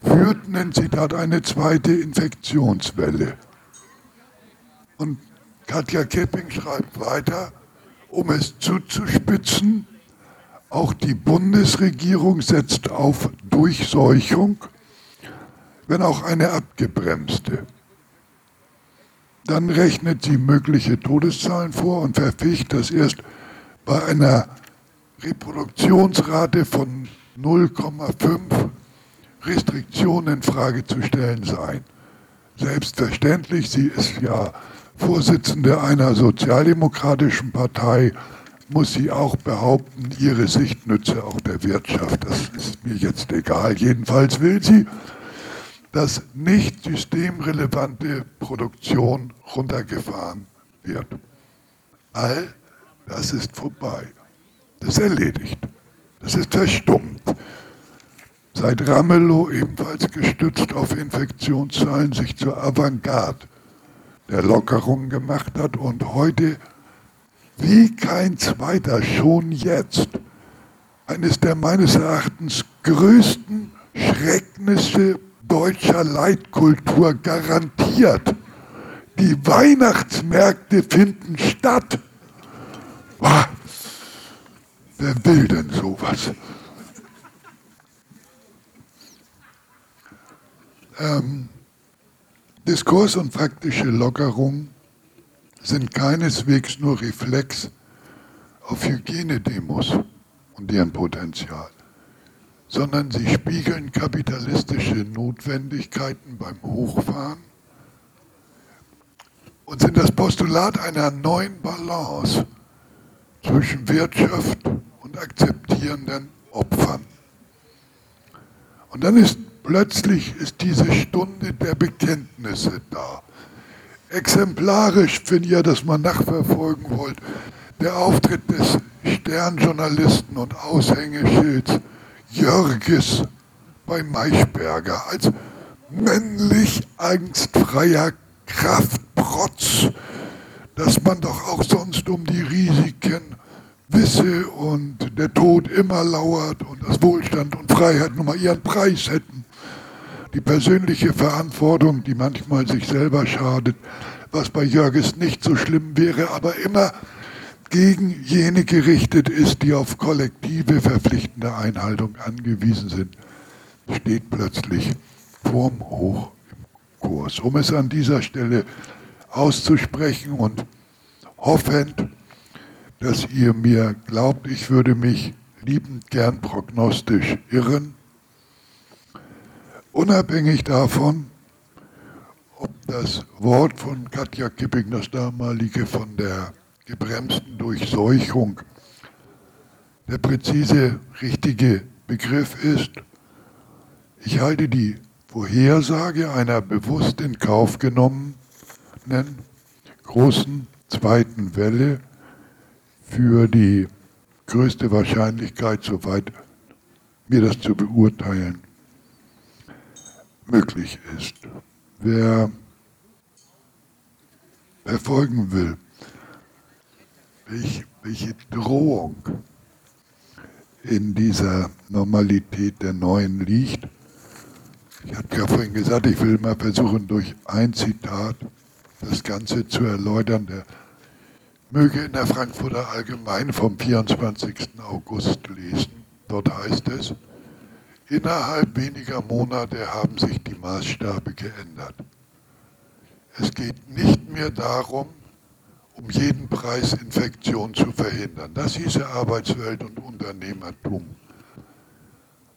führten in Zitat eine zweite Infektionswelle. Und Katja Kepping schreibt weiter, um es zuzuspitzen, auch die Bundesregierung setzt auf Durchseuchung, wenn auch eine abgebremste. Dann rechnet sie mögliche Todeszahlen vor und verficht, dass erst bei einer Reproduktionsrate von 0,5 Restriktionen in Frage zu stellen seien. Selbstverständlich, sie ist ja Vorsitzende einer sozialdemokratischen Partei, muss sie auch behaupten, ihre Sicht nütze auch der Wirtschaft. Das ist mir jetzt egal. Jedenfalls will sie, dass nicht systemrelevante Produktion runtergefahren wird. All das ist vorbei. Das ist erledigt. Das ist verstummt. Seit Ramelow ebenfalls gestützt auf Infektionszahlen sich zur Avantgarde der Lockerung gemacht hat und heute wie kein zweiter schon jetzt eines der meines Erachtens größten Schrecknisse deutscher Leitkultur garantiert. Die Weihnachtsmärkte finden statt. Ah, wer will denn sowas? Ähm, Diskurs und faktische Lockerung sind keineswegs nur Reflex auf Hygienedemos und deren Potenzial, sondern sie spiegeln kapitalistische Notwendigkeiten beim Hochfahren und sind das Postulat einer neuen Balance zwischen Wirtschaft und akzeptierenden Opfern. Und dann ist Plötzlich ist diese Stunde der Bekenntnisse da. Exemplarisch, wenn ihr das mal nachverfolgen wollt, der Auftritt des Sternjournalisten und Aushängeschilds Jörges bei Maischberger als männlich angstfreier Kraftprotz, dass man doch auch sonst um die Risiken wisse und der Tod immer lauert und das Wohlstand und Freiheit nun mal ihren Preis hätten. Die persönliche Verantwortung, die manchmal sich selber schadet, was bei Jörges nicht so schlimm wäre, aber immer gegen jene gerichtet ist, die auf kollektive verpflichtende Einhaltung angewiesen sind, steht plötzlich vorm Hoch im Kurs. Um es an dieser Stelle auszusprechen und hoffend, dass ihr mir glaubt, ich würde mich liebend gern prognostisch irren, Unabhängig davon, ob das Wort von Katja Kipping, das damalige von der gebremsten Durchseuchung, der präzise richtige Begriff ist, ich halte die Vorhersage einer bewusst in Kauf genommenen großen zweiten Welle für die größte Wahrscheinlichkeit, soweit mir das zu beurteilen möglich ist. Wer verfolgen will, welche Drohung in dieser Normalität der Neuen liegt. Ich habe ja vorhin gesagt, ich will mal versuchen, durch ein Zitat das Ganze zu erläutern. Der möge in der Frankfurter Allgemein vom 24. August lesen. Dort heißt es, Innerhalb weniger Monate haben sich die Maßstabe geändert. Es geht nicht mehr darum, um jeden Preis Infektion zu verhindern. Das hieße Arbeitswelt und Unternehmertum.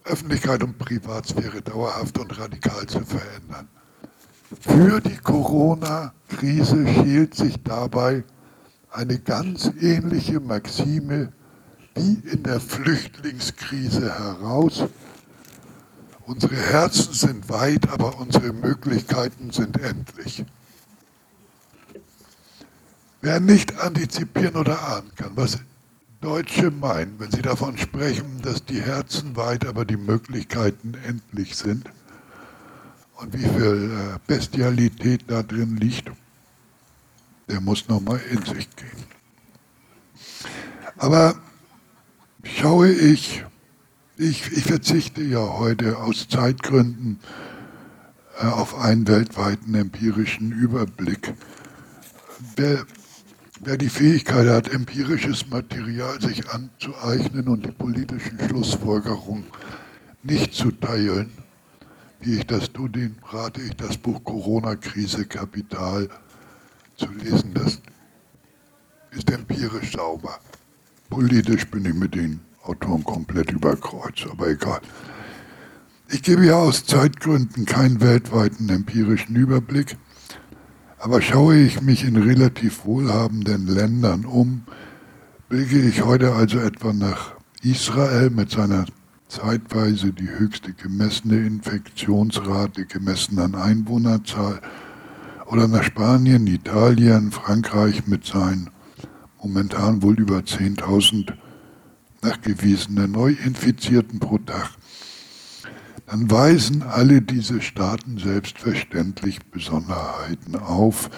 Öffentlichkeit und Privatsphäre dauerhaft und radikal zu verändern. Für die Corona-Krise schält sich dabei eine ganz ähnliche Maxime wie in der Flüchtlingskrise heraus. Unsere Herzen sind weit, aber unsere Möglichkeiten sind endlich. Wer nicht antizipieren oder ahnen kann, was Deutsche meinen, wenn sie davon sprechen, dass die Herzen weit, aber die Möglichkeiten endlich sind und wie viel äh, Bestialität da drin liegt, der muss nochmal in sich gehen. Aber schaue ich, ich, ich verzichte ja heute aus Zeitgründen äh, auf einen weltweiten empirischen Überblick. Wer, wer die Fähigkeit hat, empirisches Material sich anzueignen und die politischen Schlussfolgerungen nicht zu teilen, wie ich das tue, den rate ich das Buch Corona-Krise Kapital zu lesen. Das ist empirisch sauber. Politisch bin ich mit den Autoren komplett überkreuzt, aber egal. Ich gebe ja aus Zeitgründen keinen weltweiten empirischen Überblick, aber schaue ich mich in relativ wohlhabenden Ländern um, blicke ich heute also etwa nach Israel mit seiner zeitweise die höchste gemessene Infektionsrate gemessen an Einwohnerzahl oder nach Spanien, Italien, Frankreich mit seinen momentan wohl über 10.000 nachgewiesenen Neuinfizierten pro Tag, dann weisen alle diese Staaten selbstverständlich Besonderheiten auf,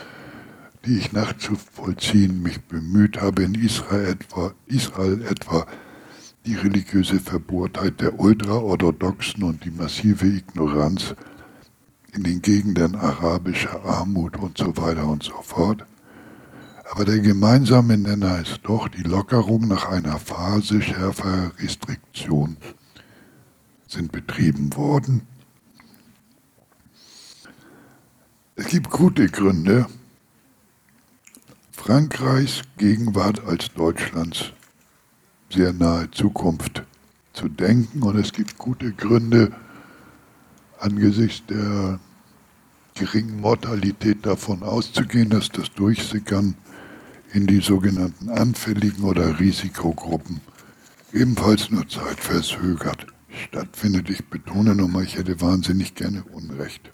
die ich nachzuvollziehen mich bemüht habe, in Israel etwa, Israel etwa die religiöse Verbohrtheit der Ultraorthodoxen und die massive Ignoranz in den Gegenden arabischer Armut und so weiter und so fort. Aber der gemeinsame Nenner ist doch die Lockerung nach einer Phase schärferer Restriktion sind betrieben worden. Es gibt gute Gründe, Frankreichs Gegenwart als Deutschlands sehr nahe Zukunft zu denken. Und es gibt gute Gründe, angesichts der geringen Mortalität davon auszugehen, dass das Durchsickern in die sogenannten anfälligen oder Risikogruppen ebenfalls nur zeitverzögert stattfindet. Ich betone nochmal, ich hätte wahnsinnig gerne Unrecht.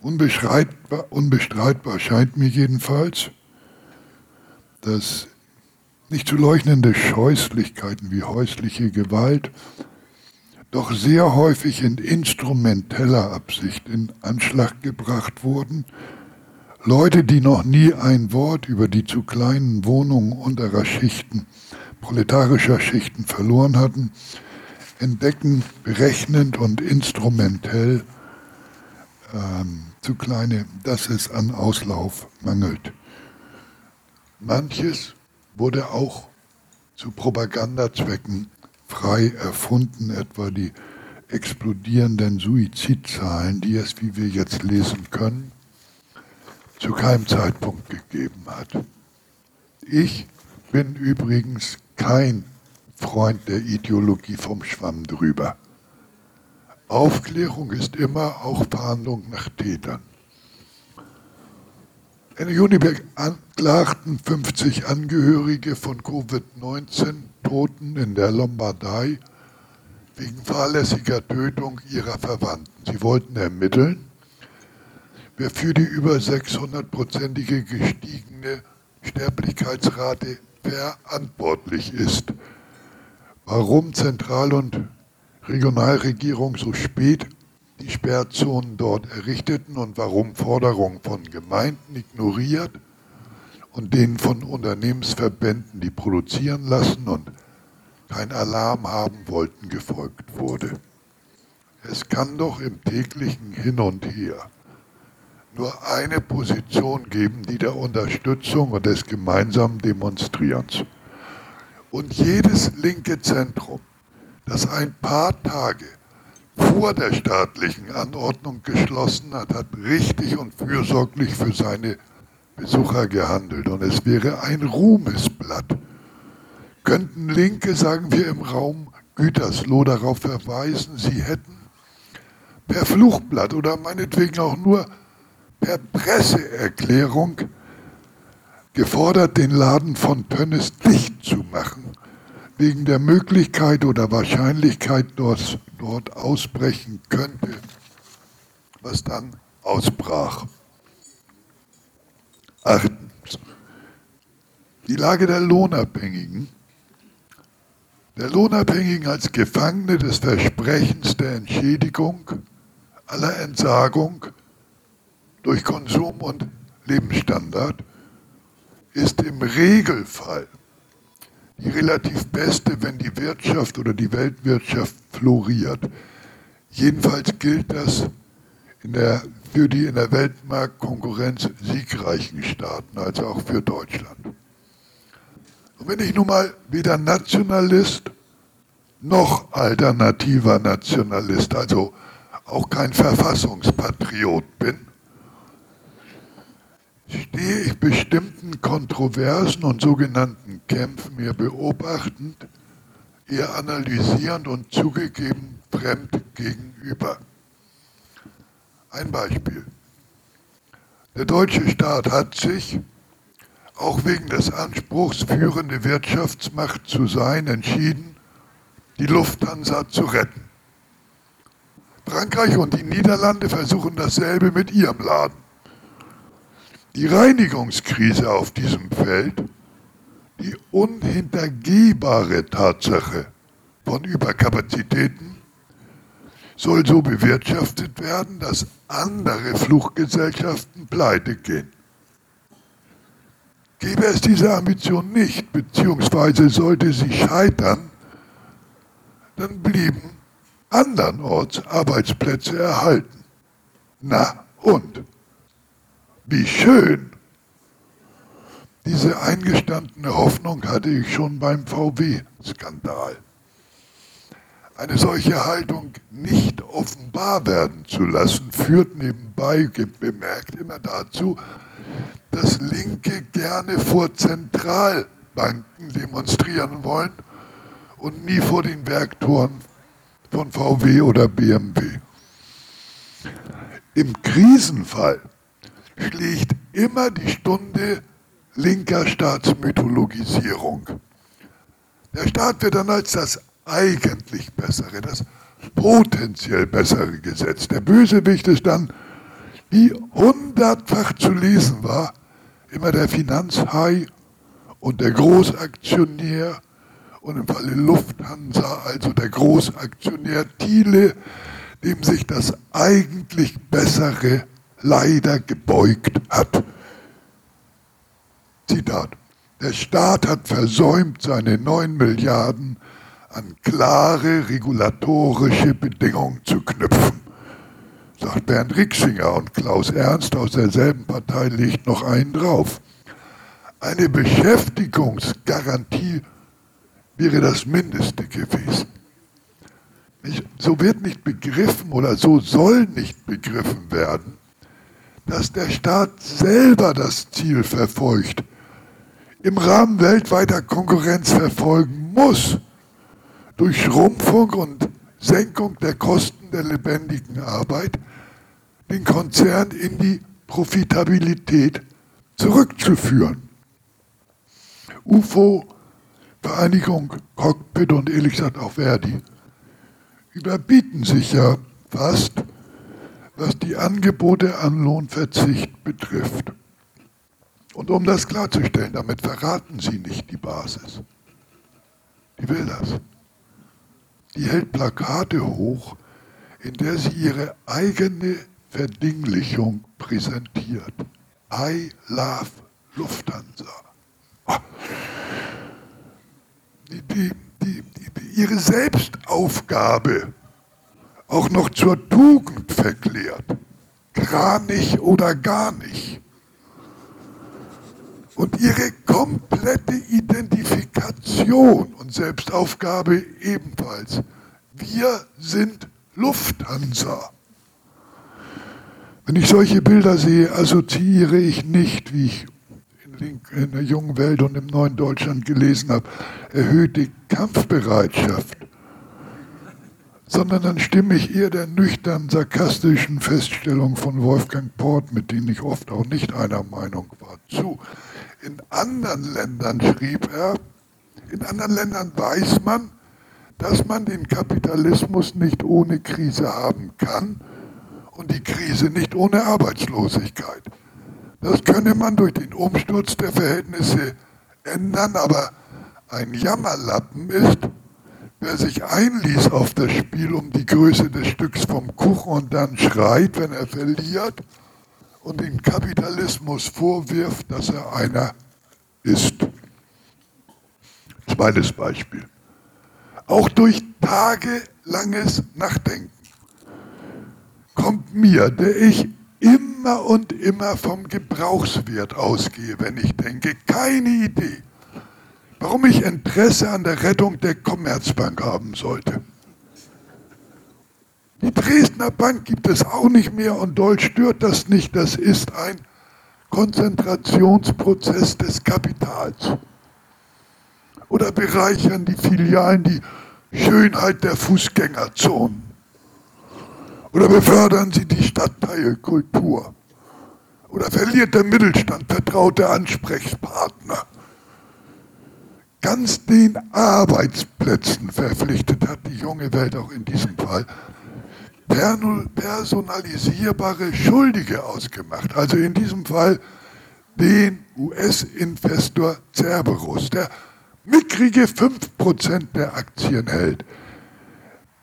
Unbestreitbar, unbestreitbar scheint mir jedenfalls, dass nicht zu leugnende Scheußlichkeiten wie häusliche Gewalt doch sehr häufig in instrumenteller Absicht in Anschlag gebracht wurden. Leute, die noch nie ein Wort über die zu kleinen Wohnungen unterer Schichten, proletarischer Schichten verloren hatten, entdecken berechnend und instrumentell ähm, zu kleine, dass es an Auslauf mangelt. Manches wurde auch zu Propagandazwecken frei erfunden, etwa die explodierenden Suizidzahlen, die es, wie wir jetzt lesen können, zu keinem Zeitpunkt gegeben hat. Ich bin übrigens kein Freund der Ideologie vom Schwamm drüber. Aufklärung ist immer auch Verhandlung nach Tätern. Ende Juni beklagten 50 Angehörige von Covid-19 Toten in der Lombardei wegen fahrlässiger Tötung ihrer Verwandten. Sie wollten ermitteln, wer für die über 600-prozentige gestiegene Sterblichkeitsrate verantwortlich ist. Warum Zentral- und Regionalregierung so spät die Sperrzonen dort errichteten und warum Forderungen von Gemeinden ignoriert und denen von Unternehmensverbänden, die produzieren lassen und kein Alarm haben wollten, gefolgt wurde. Es kann doch im täglichen Hin und Her nur eine Position geben, die der Unterstützung und des gemeinsamen Demonstrierens. Und jedes linke Zentrum, das ein paar Tage vor der staatlichen Anordnung geschlossen hat, hat richtig und fürsorglich für seine Besucher gehandelt. Und es wäre ein Ruhmesblatt. Könnten Linke, sagen wir, im Raum Gütersloh darauf verweisen, sie hätten per Fluchblatt oder meinetwegen auch nur per Presseerklärung gefordert, den Laden von Pönnes dicht zu machen, wegen der Möglichkeit oder Wahrscheinlichkeit, dass dort ausbrechen könnte, was dann ausbrach. Achtens. Die Lage der Lohnabhängigen. Der Lohnabhängigen als Gefangene des Versprechens der Entschädigung aller Entsagung durch Konsum und Lebensstandard ist im Regelfall die relativ beste, wenn die Wirtschaft oder die Weltwirtschaft floriert. Jedenfalls gilt das der, für die in der Weltmarktkonkurrenz siegreichen Staaten, also auch für Deutschland. Und wenn ich nun mal weder Nationalist noch alternativer Nationalist, also auch kein Verfassungspatriot bin, stehe ich bestimmten Kontroversen und sogenannten Kämpfen mir beobachtend, eher analysierend und zugegeben fremd gegenüber. Ein Beispiel. Der deutsche Staat hat sich, auch wegen des Anspruchs, führende Wirtschaftsmacht zu sein, entschieden, die Lufthansa zu retten. Frankreich und die Niederlande versuchen dasselbe mit ihrem Laden. Die Reinigungskrise auf diesem Feld, die unhintergehbare Tatsache von Überkapazitäten, soll so bewirtschaftet werden, dass andere Fluggesellschaften pleite gehen. Gäbe es diese Ambition nicht, beziehungsweise sollte sie scheitern, dann blieben andernorts Arbeitsplätze erhalten. Na und? Wie schön! Diese eingestandene Hoffnung hatte ich schon beim VW-Skandal. Eine solche Haltung nicht offenbar werden zu lassen, führt nebenbei bemerkt immer dazu, dass Linke gerne vor Zentralbanken demonstrieren wollen und nie vor den Werktoren von VW oder BMW. Im Krisenfall schlägt immer die Stunde linker Staatsmythologisierung. Der Staat wird dann als das eigentlich bessere, das potenziell bessere Gesetz. Der Bösewicht ist dann, wie hundertfach zu lesen war, immer der Finanzhai und der Großaktionär und im Falle Lufthansa also der Großaktionär Thiele, dem sich das eigentlich bessere leider gebeugt hat. Zitat. Der Staat hat versäumt, seine 9 Milliarden an klare regulatorische Bedingungen zu knüpfen, sagt Bernd Rixinger und Klaus Ernst aus derselben Partei legt noch einen drauf. Eine Beschäftigungsgarantie wäre das Mindeste gewesen. So wird nicht begriffen oder so soll nicht begriffen werden, dass der Staat selber das Ziel verfolgt, im Rahmen weltweiter Konkurrenz verfolgen muss, durch Schrumpfung und Senkung der Kosten der lebendigen Arbeit den Konzern in die Profitabilität zurückzuführen. UFO, Vereinigung Cockpit und ehrlich gesagt auch Verdi überbieten sich ja fast was die Angebote an Lohnverzicht betrifft. Und um das klarzustellen, damit verraten Sie nicht die Basis. Die will das. Die hält Plakate hoch, in der sie ihre eigene Verdinglichung präsentiert. I love Lufthansa. Ah. Die, die, die, ihre Selbstaufgabe auch noch zur Tugend verklärt. Kranich oder gar nicht. Und ihre komplette Identifikation und Selbstaufgabe ebenfalls. Wir sind Lufthansa. Wenn ich solche Bilder sehe, assoziiere ich nicht, wie ich in der jungen Welt und im neuen Deutschland gelesen habe, erhöhte Kampfbereitschaft sondern dann stimme ich eher der nüchtern sarkastischen Feststellung von Wolfgang Port, mit denen ich oft auch nicht einer Meinung war, zu. In anderen Ländern schrieb er, in anderen Ländern weiß man, dass man den Kapitalismus nicht ohne Krise haben kann und die Krise nicht ohne Arbeitslosigkeit. Das könne man durch den Umsturz der Verhältnisse ändern, aber ein Jammerlappen ist, wer sich einließ auf das Spiel um die Größe des Stücks vom Kuchen und dann schreit, wenn er verliert und dem Kapitalismus vorwirft, dass er einer ist. Zweites Beispiel. Auch durch tagelanges Nachdenken kommt mir, der ich immer und immer vom Gebrauchswert ausgehe, wenn ich denke, keine Idee, warum ich Interesse an der Rettung der Commerzbank haben sollte. Die Dresdner Bank gibt es auch nicht mehr und Deutsch stört das nicht. Das ist ein Konzentrationsprozess des Kapitals. Oder bereichern die Filialen die Schönheit der Fußgängerzonen. Oder befördern sie die Stadtteilkultur. Oder verliert der Mittelstand vertraute Ansprechpartner ganz den Arbeitsplätzen verpflichtet hat, die junge Welt auch in diesem Fall, personalisierbare Schuldige ausgemacht. Also in diesem Fall den US-Investor Cerberus, der mickrige 5% der Aktien hält.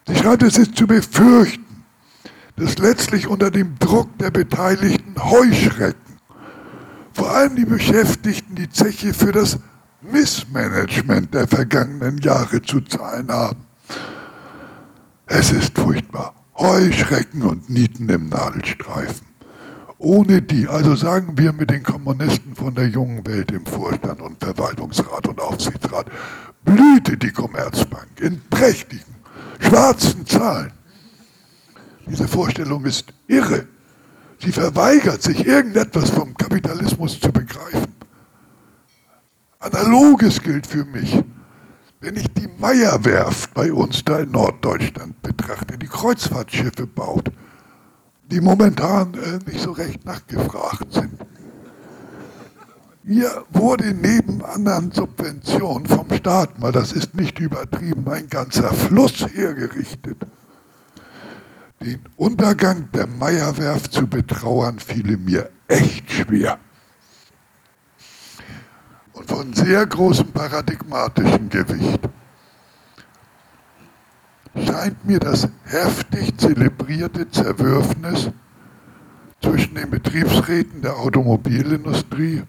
Sie schreibt, es ist zu befürchten, dass letztlich unter dem Druck der Beteiligten Heuschrecken, vor allem die Beschäftigten, die Zeche für das Missmanagement der vergangenen Jahre zu zahlen haben. Es ist furchtbar. Heuschrecken und Nieten im Nadelstreifen. Ohne die, also sagen wir mit den Kommunisten von der jungen Welt im Vorstand und Verwaltungsrat und Aufsichtsrat, blühte die Commerzbank in prächtigen, schwarzen Zahlen. Diese Vorstellung ist irre. Sie verweigert sich, irgendetwas vom Kapitalismus zu begreifen. Analoges gilt für mich. Wenn ich die Meierwerft bei uns da in Norddeutschland betrachte, die Kreuzfahrtschiffe baut, die momentan äh, nicht so recht nachgefragt sind. Hier wurde neben anderen Subventionen vom Staat, mal das ist nicht übertrieben, ein ganzer Fluss hergerichtet. Den Untergang der Meierwerft zu betrauern, fiel mir echt schwer von sehr großem paradigmatischen Gewicht scheint mir das heftig zelebrierte Zerwürfnis zwischen den Betriebsräten der Automobilindustrie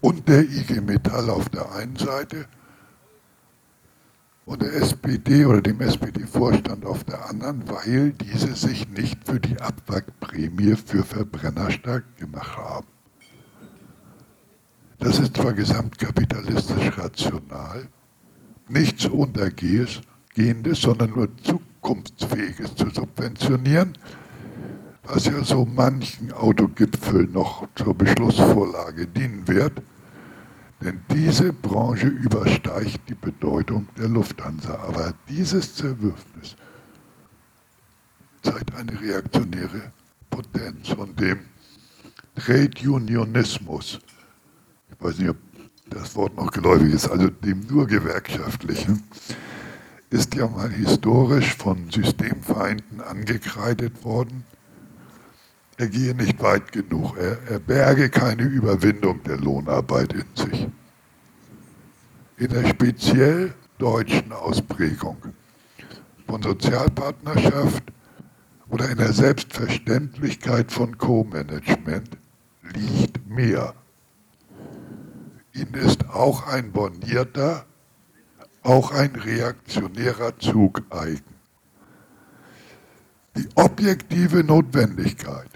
und der IG Metall auf der einen Seite und der SPD oder dem SPD-Vorstand auf der anderen, weil diese sich nicht für die Abwrackprämie für Verbrenner stark gemacht haben. Das ist zwar gesamtkapitalistisch rational, nichts Untergehendes, sondern nur Zukunftsfähiges zu subventionieren, was ja so manchen Autogipfel noch zur Beschlussvorlage dienen wird. Denn diese Branche übersteigt die Bedeutung der Lufthansa. Aber dieses Zerwürfnis zeigt eine reaktionäre Potenz von dem Trade Unionismus, ich weiß nicht, ob das Wort noch geläufig ist, also dem nur gewerkschaftlichen, ist ja mal historisch von Systemfeinden angekreidet worden. Er gehe nicht weit genug, er, er berge keine Überwindung der Lohnarbeit in sich. In der speziell deutschen Ausprägung von Sozialpartnerschaft oder in der Selbstverständlichkeit von Co-Management liegt mehr Ihnen ist auch ein bornierter, auch ein reaktionärer Zug eigen. Die objektive Notwendigkeit,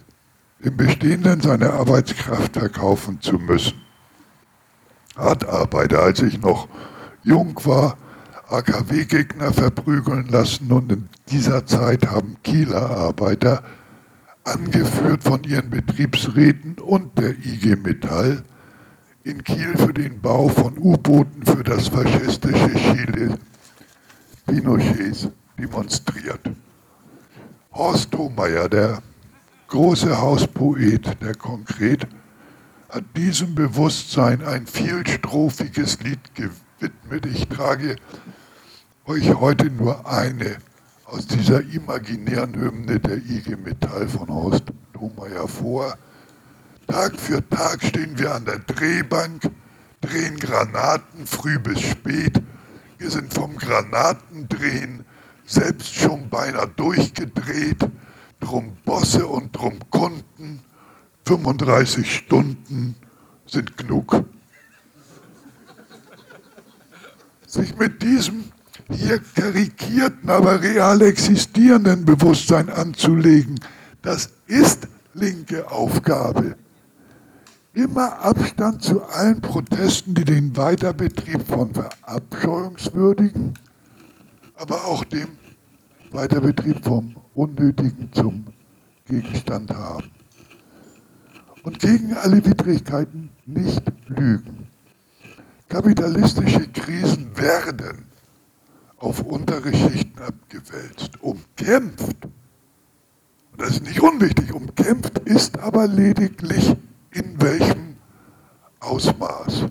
im Bestehenden seine Arbeitskraft verkaufen zu müssen, hat Arbeiter, als ich noch jung war, AKW-Gegner verprügeln lassen und in dieser Zeit haben Kieler Arbeiter, angeführt von ihren Betriebsräten und der IG Metall, in Kiel für den Bau von U-Booten für das faschistische Chile Pinochets demonstriert. Horst Thomeyer, der große Hauspoet, der konkret, hat diesem Bewusstsein ein vielstrophiges Lied gewidmet. Ich trage euch heute nur eine aus dieser imaginären Hymne der IG Metall von Horst Thomeyer vor. Tag für Tag stehen wir an der Drehbank, drehen Granaten früh bis spät. Wir sind vom Granatendrehen selbst schon beinahe durchgedreht. Drum Bosse und drum Kunden, 35 Stunden sind genug. Sich mit diesem hier karikierten, aber real existierenden Bewusstsein anzulegen, das ist linke Aufgabe. Immer Abstand zu allen Protesten, die den Weiterbetrieb von verabscheuungswürdigen, aber auch dem Weiterbetrieb vom Unnötigen zum Gegenstand haben. Und gegen alle Widrigkeiten nicht lügen. Kapitalistische Krisen werden auf untere Schichten abgewälzt, umkämpft. Und das ist nicht unwichtig, umkämpft ist aber lediglich in welchem Ausmaß.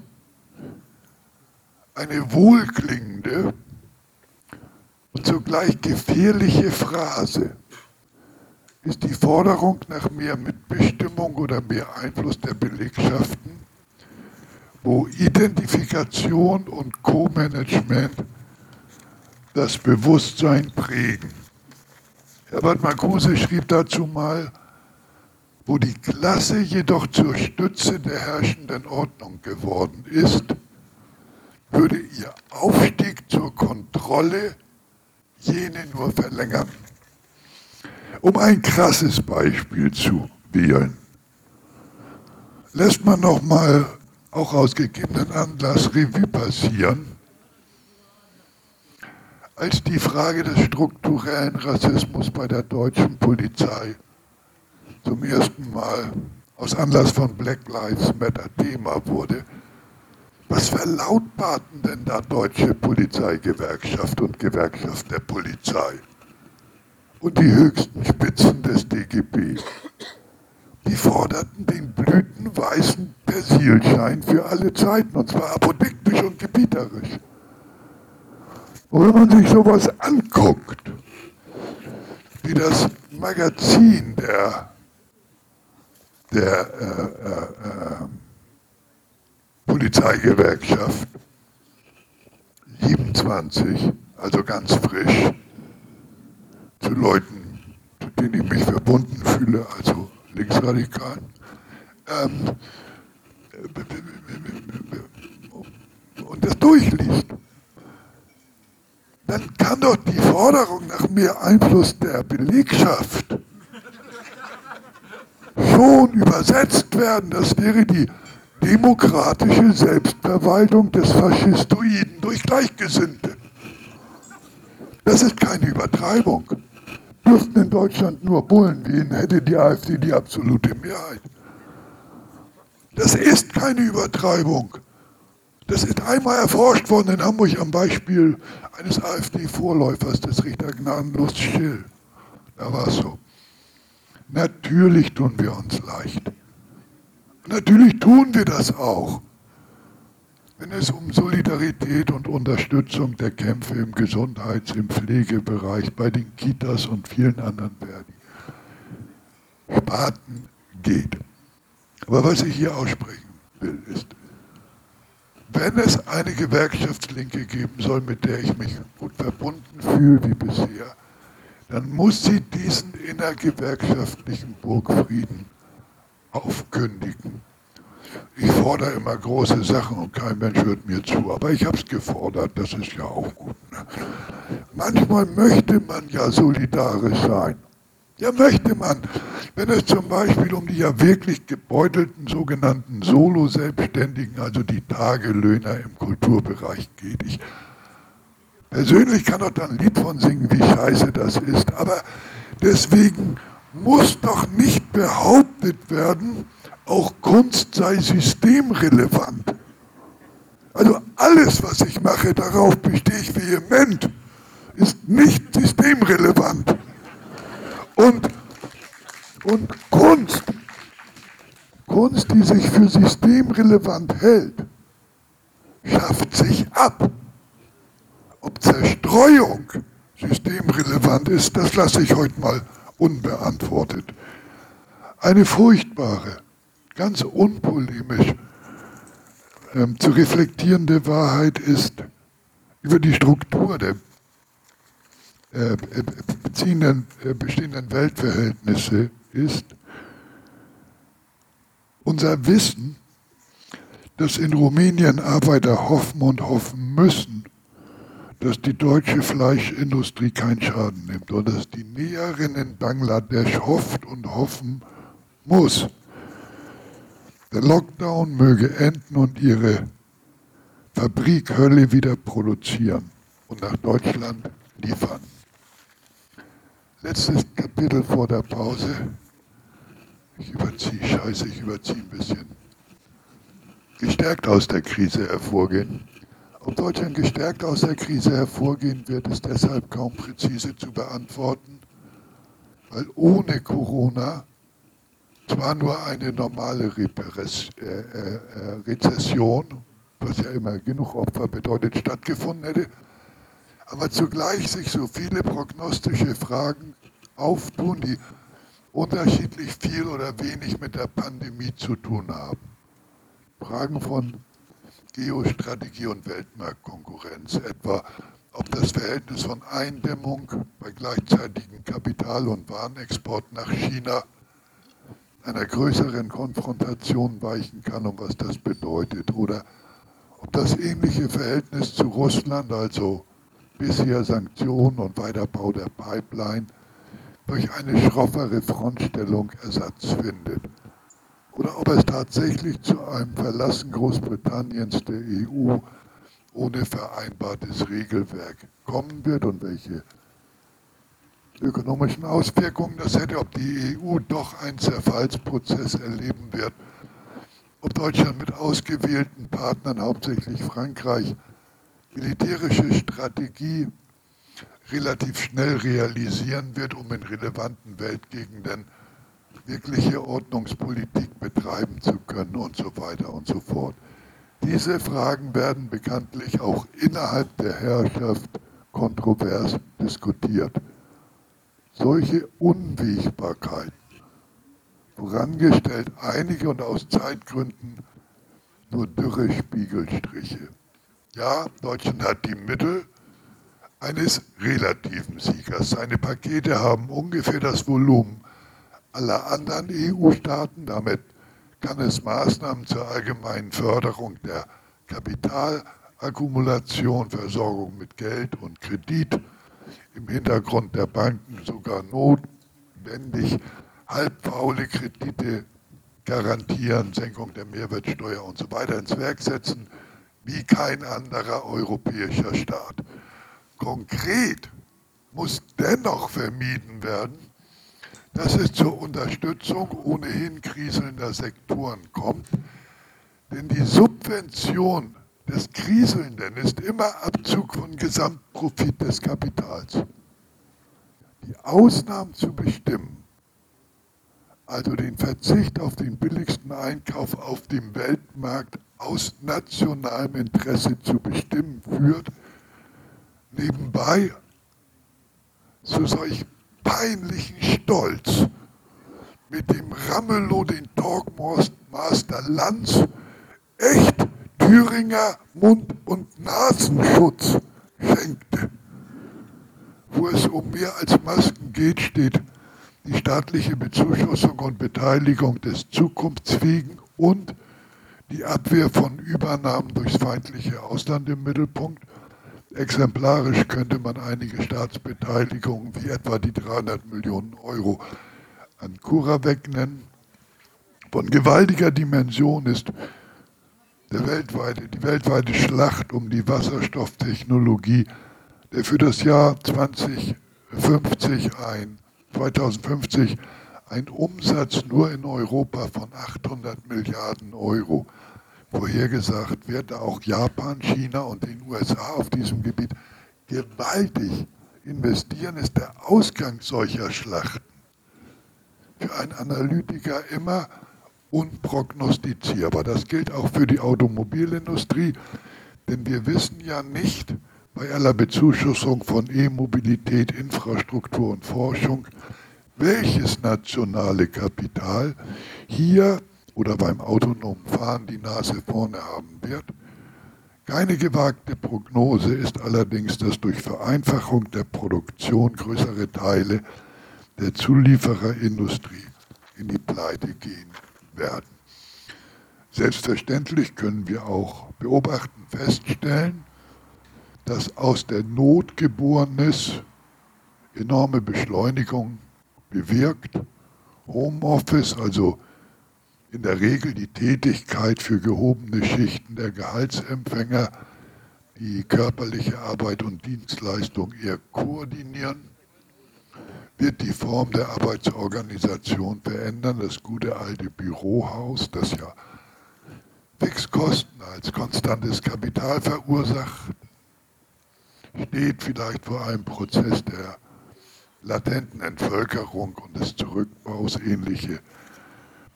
Eine wohlklingende und zugleich gefährliche Phrase ist die Forderung nach mehr Mitbestimmung oder mehr Einfluss der Belegschaften, wo Identifikation und Co-Management das Bewusstsein prägen. Herbert Marcuse schrieb dazu mal, wo die Klasse jedoch zur Stütze der herrschenden Ordnung geworden ist, würde ihr Aufstieg zur Kontrolle jene nur verlängern. Um ein krasses Beispiel zu wählen, lässt man noch mal auch aus gegebenen Anlass Revue passieren, als die Frage des strukturellen Rassismus bei der deutschen Polizei zum ersten Mal aus Anlass von Black Lives Matter Thema wurde, was verlautbarten denn da deutsche Polizeigewerkschaft und Gewerkschaft der Polizei und die höchsten Spitzen des DGB? Die forderten den blütenweißen Persilschein für alle Zeiten, und zwar apodiktisch und gebieterisch. Und wenn man sich sowas anguckt, wie das Magazin der, der äh, äh, äh Polizeigewerkschaft 27, also ganz frisch, zu Leuten, zu denen ich mich verbunden fühle, also Linksradikalen. Ähm, und das durchliest, dann kann doch die Forderung nach mehr Einfluss der Belegschaft schon übersetzt werden. Das wäre die demokratische Selbstverwaltung des Faschistoiden durch Gleichgesinnte. Das ist keine Übertreibung. Dürften in Deutschland nur Bullen wählen, hätte die AfD die absolute Mehrheit. Das ist keine Übertreibung. Das ist einmal erforscht worden in Hamburg am Beispiel eines AfD-Vorläufers des Richter Gnadenlos Schill. Da war es so. Natürlich tun wir uns leicht. Natürlich tun wir das auch, wenn es um Solidarität und Unterstützung der Kämpfe im Gesundheits-, im Pflegebereich, bei den Kitas und vielen anderen Sparten geht. Aber was ich hier aussprechen will, ist, wenn es eine Gewerkschaftslinke geben soll, mit der ich mich gut verbunden fühle wie bisher, dann muss sie diesen innergewerkschaftlichen Burgfrieden aufkündigen. Ich fordere immer große Sachen und kein Mensch hört mir zu, aber ich habe es gefordert, das ist ja auch gut. Ne? Manchmal möchte man ja solidarisch sein. Ja, möchte man. Wenn es zum Beispiel um die ja wirklich gebeutelten sogenannten Solo-Selbstständigen, also die Tagelöhner im Kulturbereich geht. Ich persönlich kann doch da ein Lied von singen, wie scheiße das ist, aber deswegen muss doch nicht behauptet werden, auch Kunst sei systemrelevant. Also alles, was ich mache, darauf bestehe ich vehement. ist nicht systemrelevant. Und, und Kunst, Kunst, die sich für systemrelevant hält, schafft sich ab. Ob Zerstreuung systemrelevant ist, das lasse ich heute mal unbeantwortet. Eine furchtbare, ganz unpolemisch ähm, zu reflektierende Wahrheit ist über die Struktur der äh, äh äh, bestehenden Weltverhältnisse ist unser Wissen, dass in Rumänien Arbeiter hoffen und hoffen müssen, dass die deutsche Fleischindustrie keinen Schaden nimmt und dass die Näherin in Bangladesch hofft und hoffen muss. Der Lockdown möge enden und ihre Fabrikhölle wieder produzieren und nach Deutschland liefern. Letztes Kapitel vor der Pause. Ich überziehe, scheiße, ich überziehe ein bisschen. Gestärkt aus der Krise hervorgehen. Ob Deutschland gestärkt aus der Krise hervorgehen wird, ist deshalb kaum präzise zu beantworten, weil ohne Corona zwar nur eine normale äh, äh, äh, Rezession, was ja immer genug Opfer bedeutet, stattgefunden hätte, aber zugleich sich so viele prognostische Fragen auftun, die unterschiedlich viel oder wenig mit der Pandemie zu tun haben. Fragen von Geostrategie und Weltmarktkonkurrenz, etwa ob das Verhältnis von Eindämmung bei gleichzeitigem Kapital- und Warenexport nach China einer größeren Konfrontation weichen kann und was das bedeutet, oder ob das ähnliche Verhältnis zu Russland, also bisher Sanktionen und Weiterbau der Pipeline, durch eine schroffere Frontstellung Ersatz findet oder ob es tatsächlich zu einem Verlassen Großbritanniens der EU ohne vereinbartes Regelwerk kommen wird und welche ökonomischen Auswirkungen das hätte, ob die EU doch einen Zerfallsprozess erleben wird, ob Deutschland mit ausgewählten Partnern, hauptsächlich Frankreich, militärische Strategie relativ schnell realisieren wird, um in relevanten Weltgegenden wirkliche Ordnungspolitik betreiben zu können und so weiter und so fort. Diese Fragen werden bekanntlich auch innerhalb der Herrschaft kontrovers diskutiert. Solche Unwägbarkeiten, vorangestellt einige und aus Zeitgründen nur dürre Spiegelstriche. Ja, Deutschland hat die Mittel eines relativen Siegers. Seine Pakete haben ungefähr das Volumen aller anderen EU-Staaten. Damit kann es Maßnahmen zur allgemeinen Förderung der Kapitalakkumulation, Versorgung mit Geld und Kredit, im Hintergrund der Banken sogar notwendig halbfaule Kredite garantieren, Senkung der Mehrwertsteuer und so weiter ins Werk setzen, wie kein anderer europäischer Staat. Konkret muss dennoch vermieden werden, dass es zur Unterstützung ohnehin kriselnder Sektoren kommt. Denn die Subvention des Kriselnden ist immer Abzug von Gesamtprofit des Kapitals. Die Ausnahmen zu bestimmen, also den Verzicht auf den billigsten Einkauf auf dem Weltmarkt aus nationalem Interesse zu bestimmen, führt nebenbei zu solch peinlichen Stolz, mit dem Ramelow den Talkmaster Lanz echt Thüringer Mund- und Nasenschutz schenkte. Wo es um mehr als Masken geht, steht die staatliche Bezuschussung und Beteiligung des Zukunftsfähigen und die Abwehr von Übernahmen durchs feindliche Ausland im Mittelpunkt Exemplarisch könnte man einige Staatsbeteiligungen, wie etwa die 300 Millionen Euro an CuraVec nennen. Von gewaltiger Dimension ist weltweite, die weltweite Schlacht um die Wasserstofftechnologie, der für das Jahr 2050 ein, 2050 ein Umsatz nur in Europa von 800 Milliarden Euro vorhergesagt wird, auch Japan, China und den USA auf diesem Gebiet gewaltig Investieren ist der Ausgang solcher Schlachten für einen Analytiker immer unprognostizierbar. Das gilt auch für die Automobilindustrie, denn wir wissen ja nicht bei aller Bezuschussung von E-Mobilität, Infrastruktur und Forschung, welches nationale Kapital hier oder beim autonomen Fahren die Nase vorne haben wird. Keine gewagte Prognose ist allerdings, dass durch Vereinfachung der Produktion größere Teile der Zuliefererindustrie in die Pleite gehen werden. Selbstverständlich können wir auch beobachten, feststellen, dass aus der Not geborenes enorme Beschleunigung bewirkt. Homeoffice, also in der Regel die Tätigkeit für gehobene Schichten der Gehaltsempfänger, die körperliche Arbeit und Dienstleistung eher koordinieren wird die Form der Arbeitsorganisation verändern. Das gute alte Bürohaus, das ja Fixkosten als konstantes Kapital verursacht, steht vielleicht vor einem Prozess der latenten Entvölkerung und des Zurückbaus. Ähnliche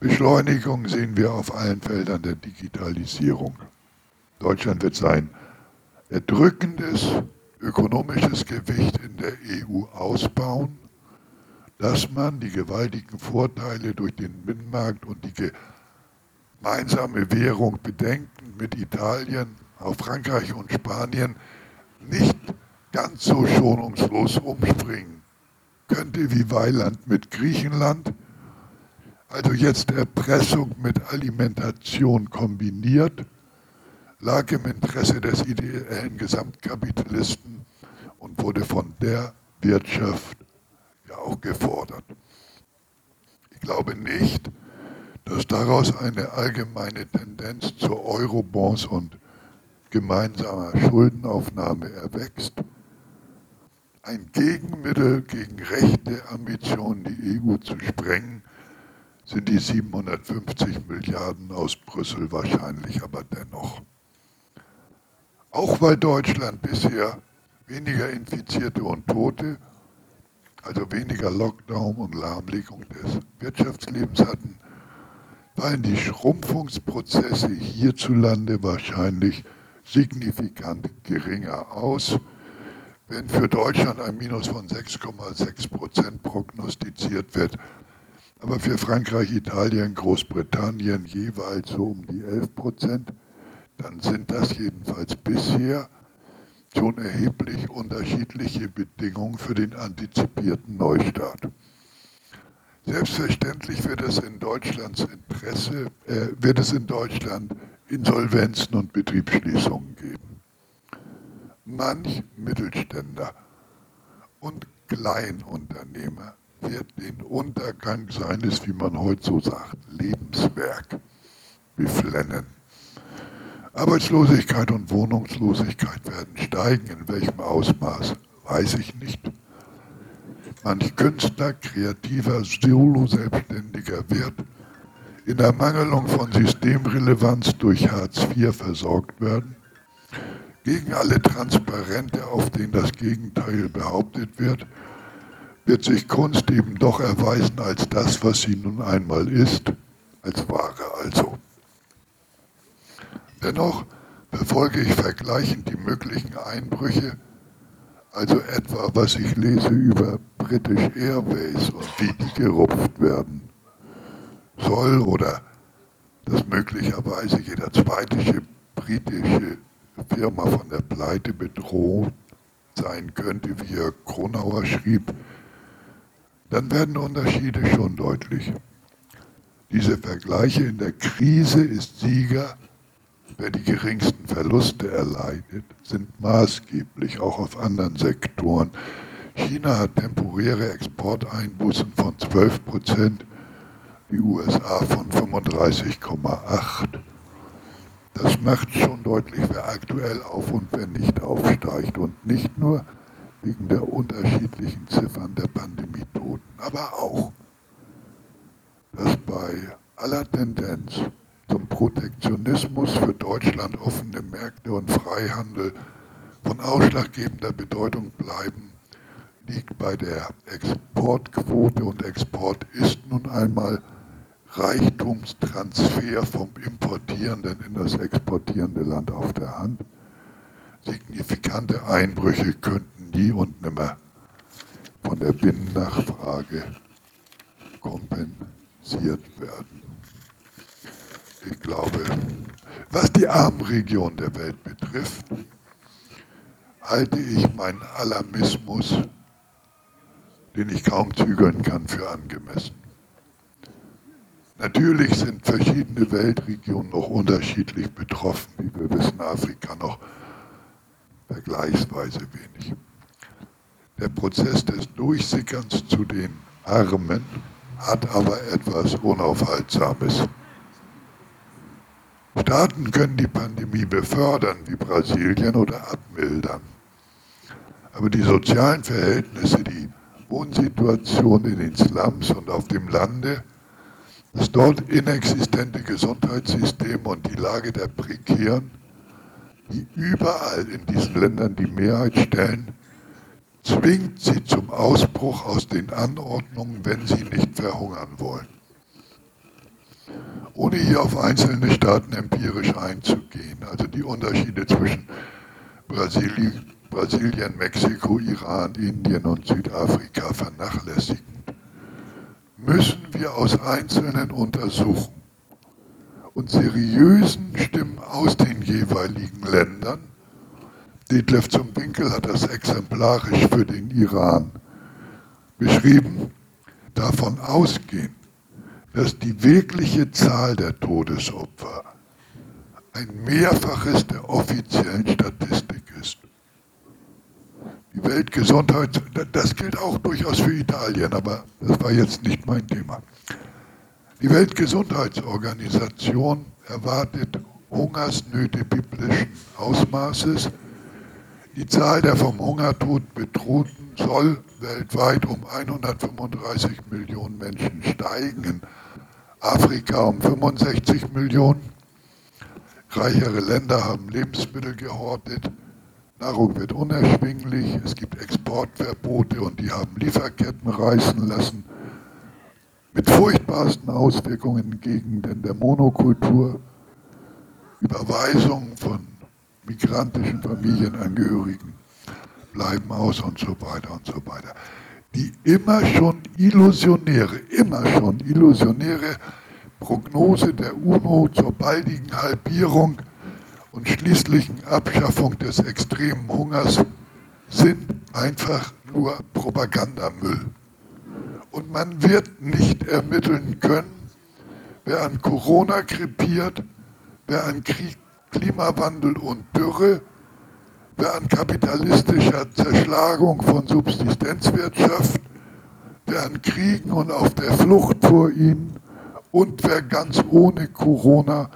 Beschleunigung sehen wir auf allen Feldern der Digitalisierung. Deutschland wird sein erdrückendes ökonomisches Gewicht in der EU ausbauen dass man die gewaltigen Vorteile durch den Binnenmarkt und die gemeinsame Währung bedenken mit Italien, auf Frankreich und Spanien nicht ganz so schonungslos umspringen könnte wie Weiland mit Griechenland. Also jetzt Erpressung mit Alimentation kombiniert, lag im Interesse des ideellen Gesamtkapitalisten und wurde von der Wirtschaft ja auch gefordert. Ich glaube nicht, dass daraus eine allgemeine Tendenz zur Eurobonds und gemeinsamer Schuldenaufnahme erwächst. Ein Gegenmittel gegen rechte Ambitionen, die EU zu sprengen, sind die 750 Milliarden aus Brüssel wahrscheinlich aber dennoch. Auch weil Deutschland bisher weniger Infizierte und Tote also weniger Lockdown und Lahmlegung des Wirtschaftslebens hatten, fallen die Schrumpfungsprozesse hierzulande wahrscheinlich signifikant geringer aus. Wenn für Deutschland ein Minus von 6,6 Prozent prognostiziert wird, aber für Frankreich, Italien, Großbritannien jeweils so um die 11 Prozent, dann sind das jedenfalls bisher schon erheblich unterschiedliche Bedingungen für den antizipierten Neustart. Selbstverständlich wird es in Deutschlands Interesse, äh, wird es in Deutschland Insolvenzen und Betriebsschließungen geben. Manch Mittelständler und Kleinunternehmer wird den Untergang seines, wie man heute so sagt, Lebenswerk beflennen. Arbeitslosigkeit und Wohnungslosigkeit werden steigen. In welchem Ausmaß, weiß ich nicht. Manch Künstler, kreativer Solo-Selbstständiger wird in der Mangelung von Systemrelevanz durch Hartz IV versorgt werden. Gegen alle Transparente, auf denen das Gegenteil behauptet wird, wird sich Kunst eben doch erweisen als das, was sie nun einmal ist, als Ware also. Dennoch verfolge ich vergleichend die möglichen Einbrüche, also etwa was ich lese über British Airways und wie die gerupft werden soll oder dass möglicherweise jeder zweite britische Firma von der Pleite bedroht sein könnte, wie Herr Kronauer schrieb, dann werden Unterschiede schon deutlich. Diese Vergleiche in der Krise ist Sieger Wer die geringsten Verluste erleidet, sind maßgeblich auch auf anderen Sektoren. China hat temporäre Exporteinbußen von 12 Prozent, die USA von 35,8. Das macht schon deutlich, wer aktuell auf und wer nicht aufsteigt. Und nicht nur wegen der unterschiedlichen Ziffern der Pandemietoten, aber auch, dass bei aller Tendenz zum Protektionismus für Deutschland offene Märkte und Freihandel von ausschlaggebender Bedeutung bleiben, liegt bei der Exportquote und Export ist nun einmal Reichtumstransfer vom importierenden in das exportierende Land auf der Hand. Signifikante Einbrüche könnten nie und nimmer von der Binnennachfrage kompensiert werden. Ich glaube, was die armen Regionen der Welt betrifft, halte ich meinen Alarmismus, den ich kaum zügeln kann, für angemessen. Natürlich sind verschiedene Weltregionen noch unterschiedlich betroffen, wie wir wissen, Afrika noch vergleichsweise wenig. Der Prozess des Durchsickerns zu den Armen hat aber etwas Unaufhaltsames. Staaten können die Pandemie befördern, wie Brasilien, oder abmildern. Aber die sozialen Verhältnisse, die Wohnsituation in den Slums und auf dem Lande, das dort inexistente Gesundheitssystem und die Lage der Prekären, die überall in diesen Ländern die Mehrheit stellen, zwingt sie zum Ausbruch aus den Anordnungen, wenn sie nicht verhungern wollen. Ohne hier auf einzelne Staaten empirisch einzugehen, also die Unterschiede zwischen Brasilien, Brasilien, Mexiko, Iran, Indien und Südafrika vernachlässigen, müssen wir aus einzelnen Untersuchungen und seriösen Stimmen aus den jeweiligen Ländern, Detlef zum Winkel hat das exemplarisch für den Iran beschrieben, davon ausgehen, dass die wirkliche Zahl der Todesopfer ein Mehrfaches der offiziellen Statistik ist. Die Weltgesundheit, das gilt auch durchaus für Italien, aber das war jetzt nicht mein Thema. Die Weltgesundheitsorganisation erwartet Hungersnöte biblischen Ausmaßes. Die Zahl der vom Hungertod Bedrohten soll weltweit um 135 Millionen Menschen steigen, in Afrika um 65 Millionen. Reichere Länder haben Lebensmittel gehortet. Nahrung wird unerschwinglich, es gibt Exportverbote und die haben Lieferketten reißen lassen. Mit furchtbarsten Auswirkungen in Gegenden der Monokultur, Überweisungen von migrantischen Familienangehörigen bleiben aus und so weiter und so weiter. Die immer schon illusionäre, immer schon illusionäre Prognose der UNO zur baldigen Halbierung und schließlichen Abschaffung des extremen Hungers sind einfach nur Propagandamüll. Und man wird nicht ermitteln können, wer an Corona krepiert, wer an Krieg, Klimawandel und Dürre, wer an kapitalistischer Zerschlagung von Subsistenzwirtschaft, wer an Kriegen und auf der Flucht vor ihnen und wer ganz ohne Corona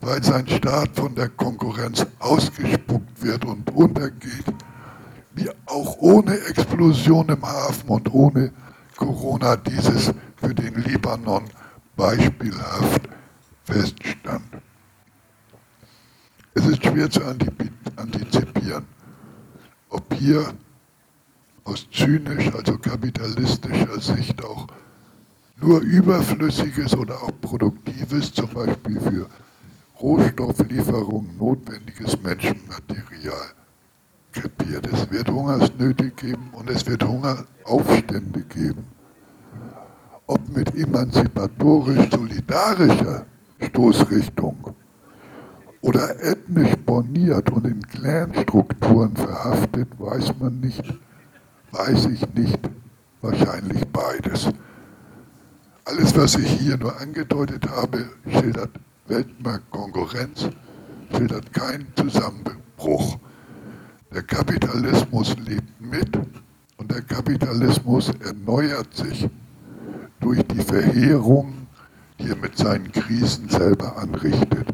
weil sein Staat von der Konkurrenz ausgespuckt wird und untergeht, wie auch ohne Explosion im Hafen und ohne Corona dieses für den Libanon beispielhaft feststand. Es ist schwer zu antizipieren, ob hier aus zynisch, also kapitalistischer Sicht auch nur überflüssiges oder auch produktives, zum Beispiel für Rohstofflieferung notwendiges Menschenmaterial krepiert. Es wird Hungersnöte geben und es wird Hungeraufstände geben. Ob mit emanzipatorisch-solidarischer Stoßrichtung oder ethnisch borniert und in Clanstrukturen verhaftet, weiß man nicht, weiß ich nicht, wahrscheinlich beides. Alles, was ich hier nur angedeutet habe, schildert Weltmarktkonkurrenz schildert keinen Zusammenbruch. Der Kapitalismus lebt mit und der Kapitalismus erneuert sich durch die Verheerung, die er mit seinen Krisen selber anrichtet.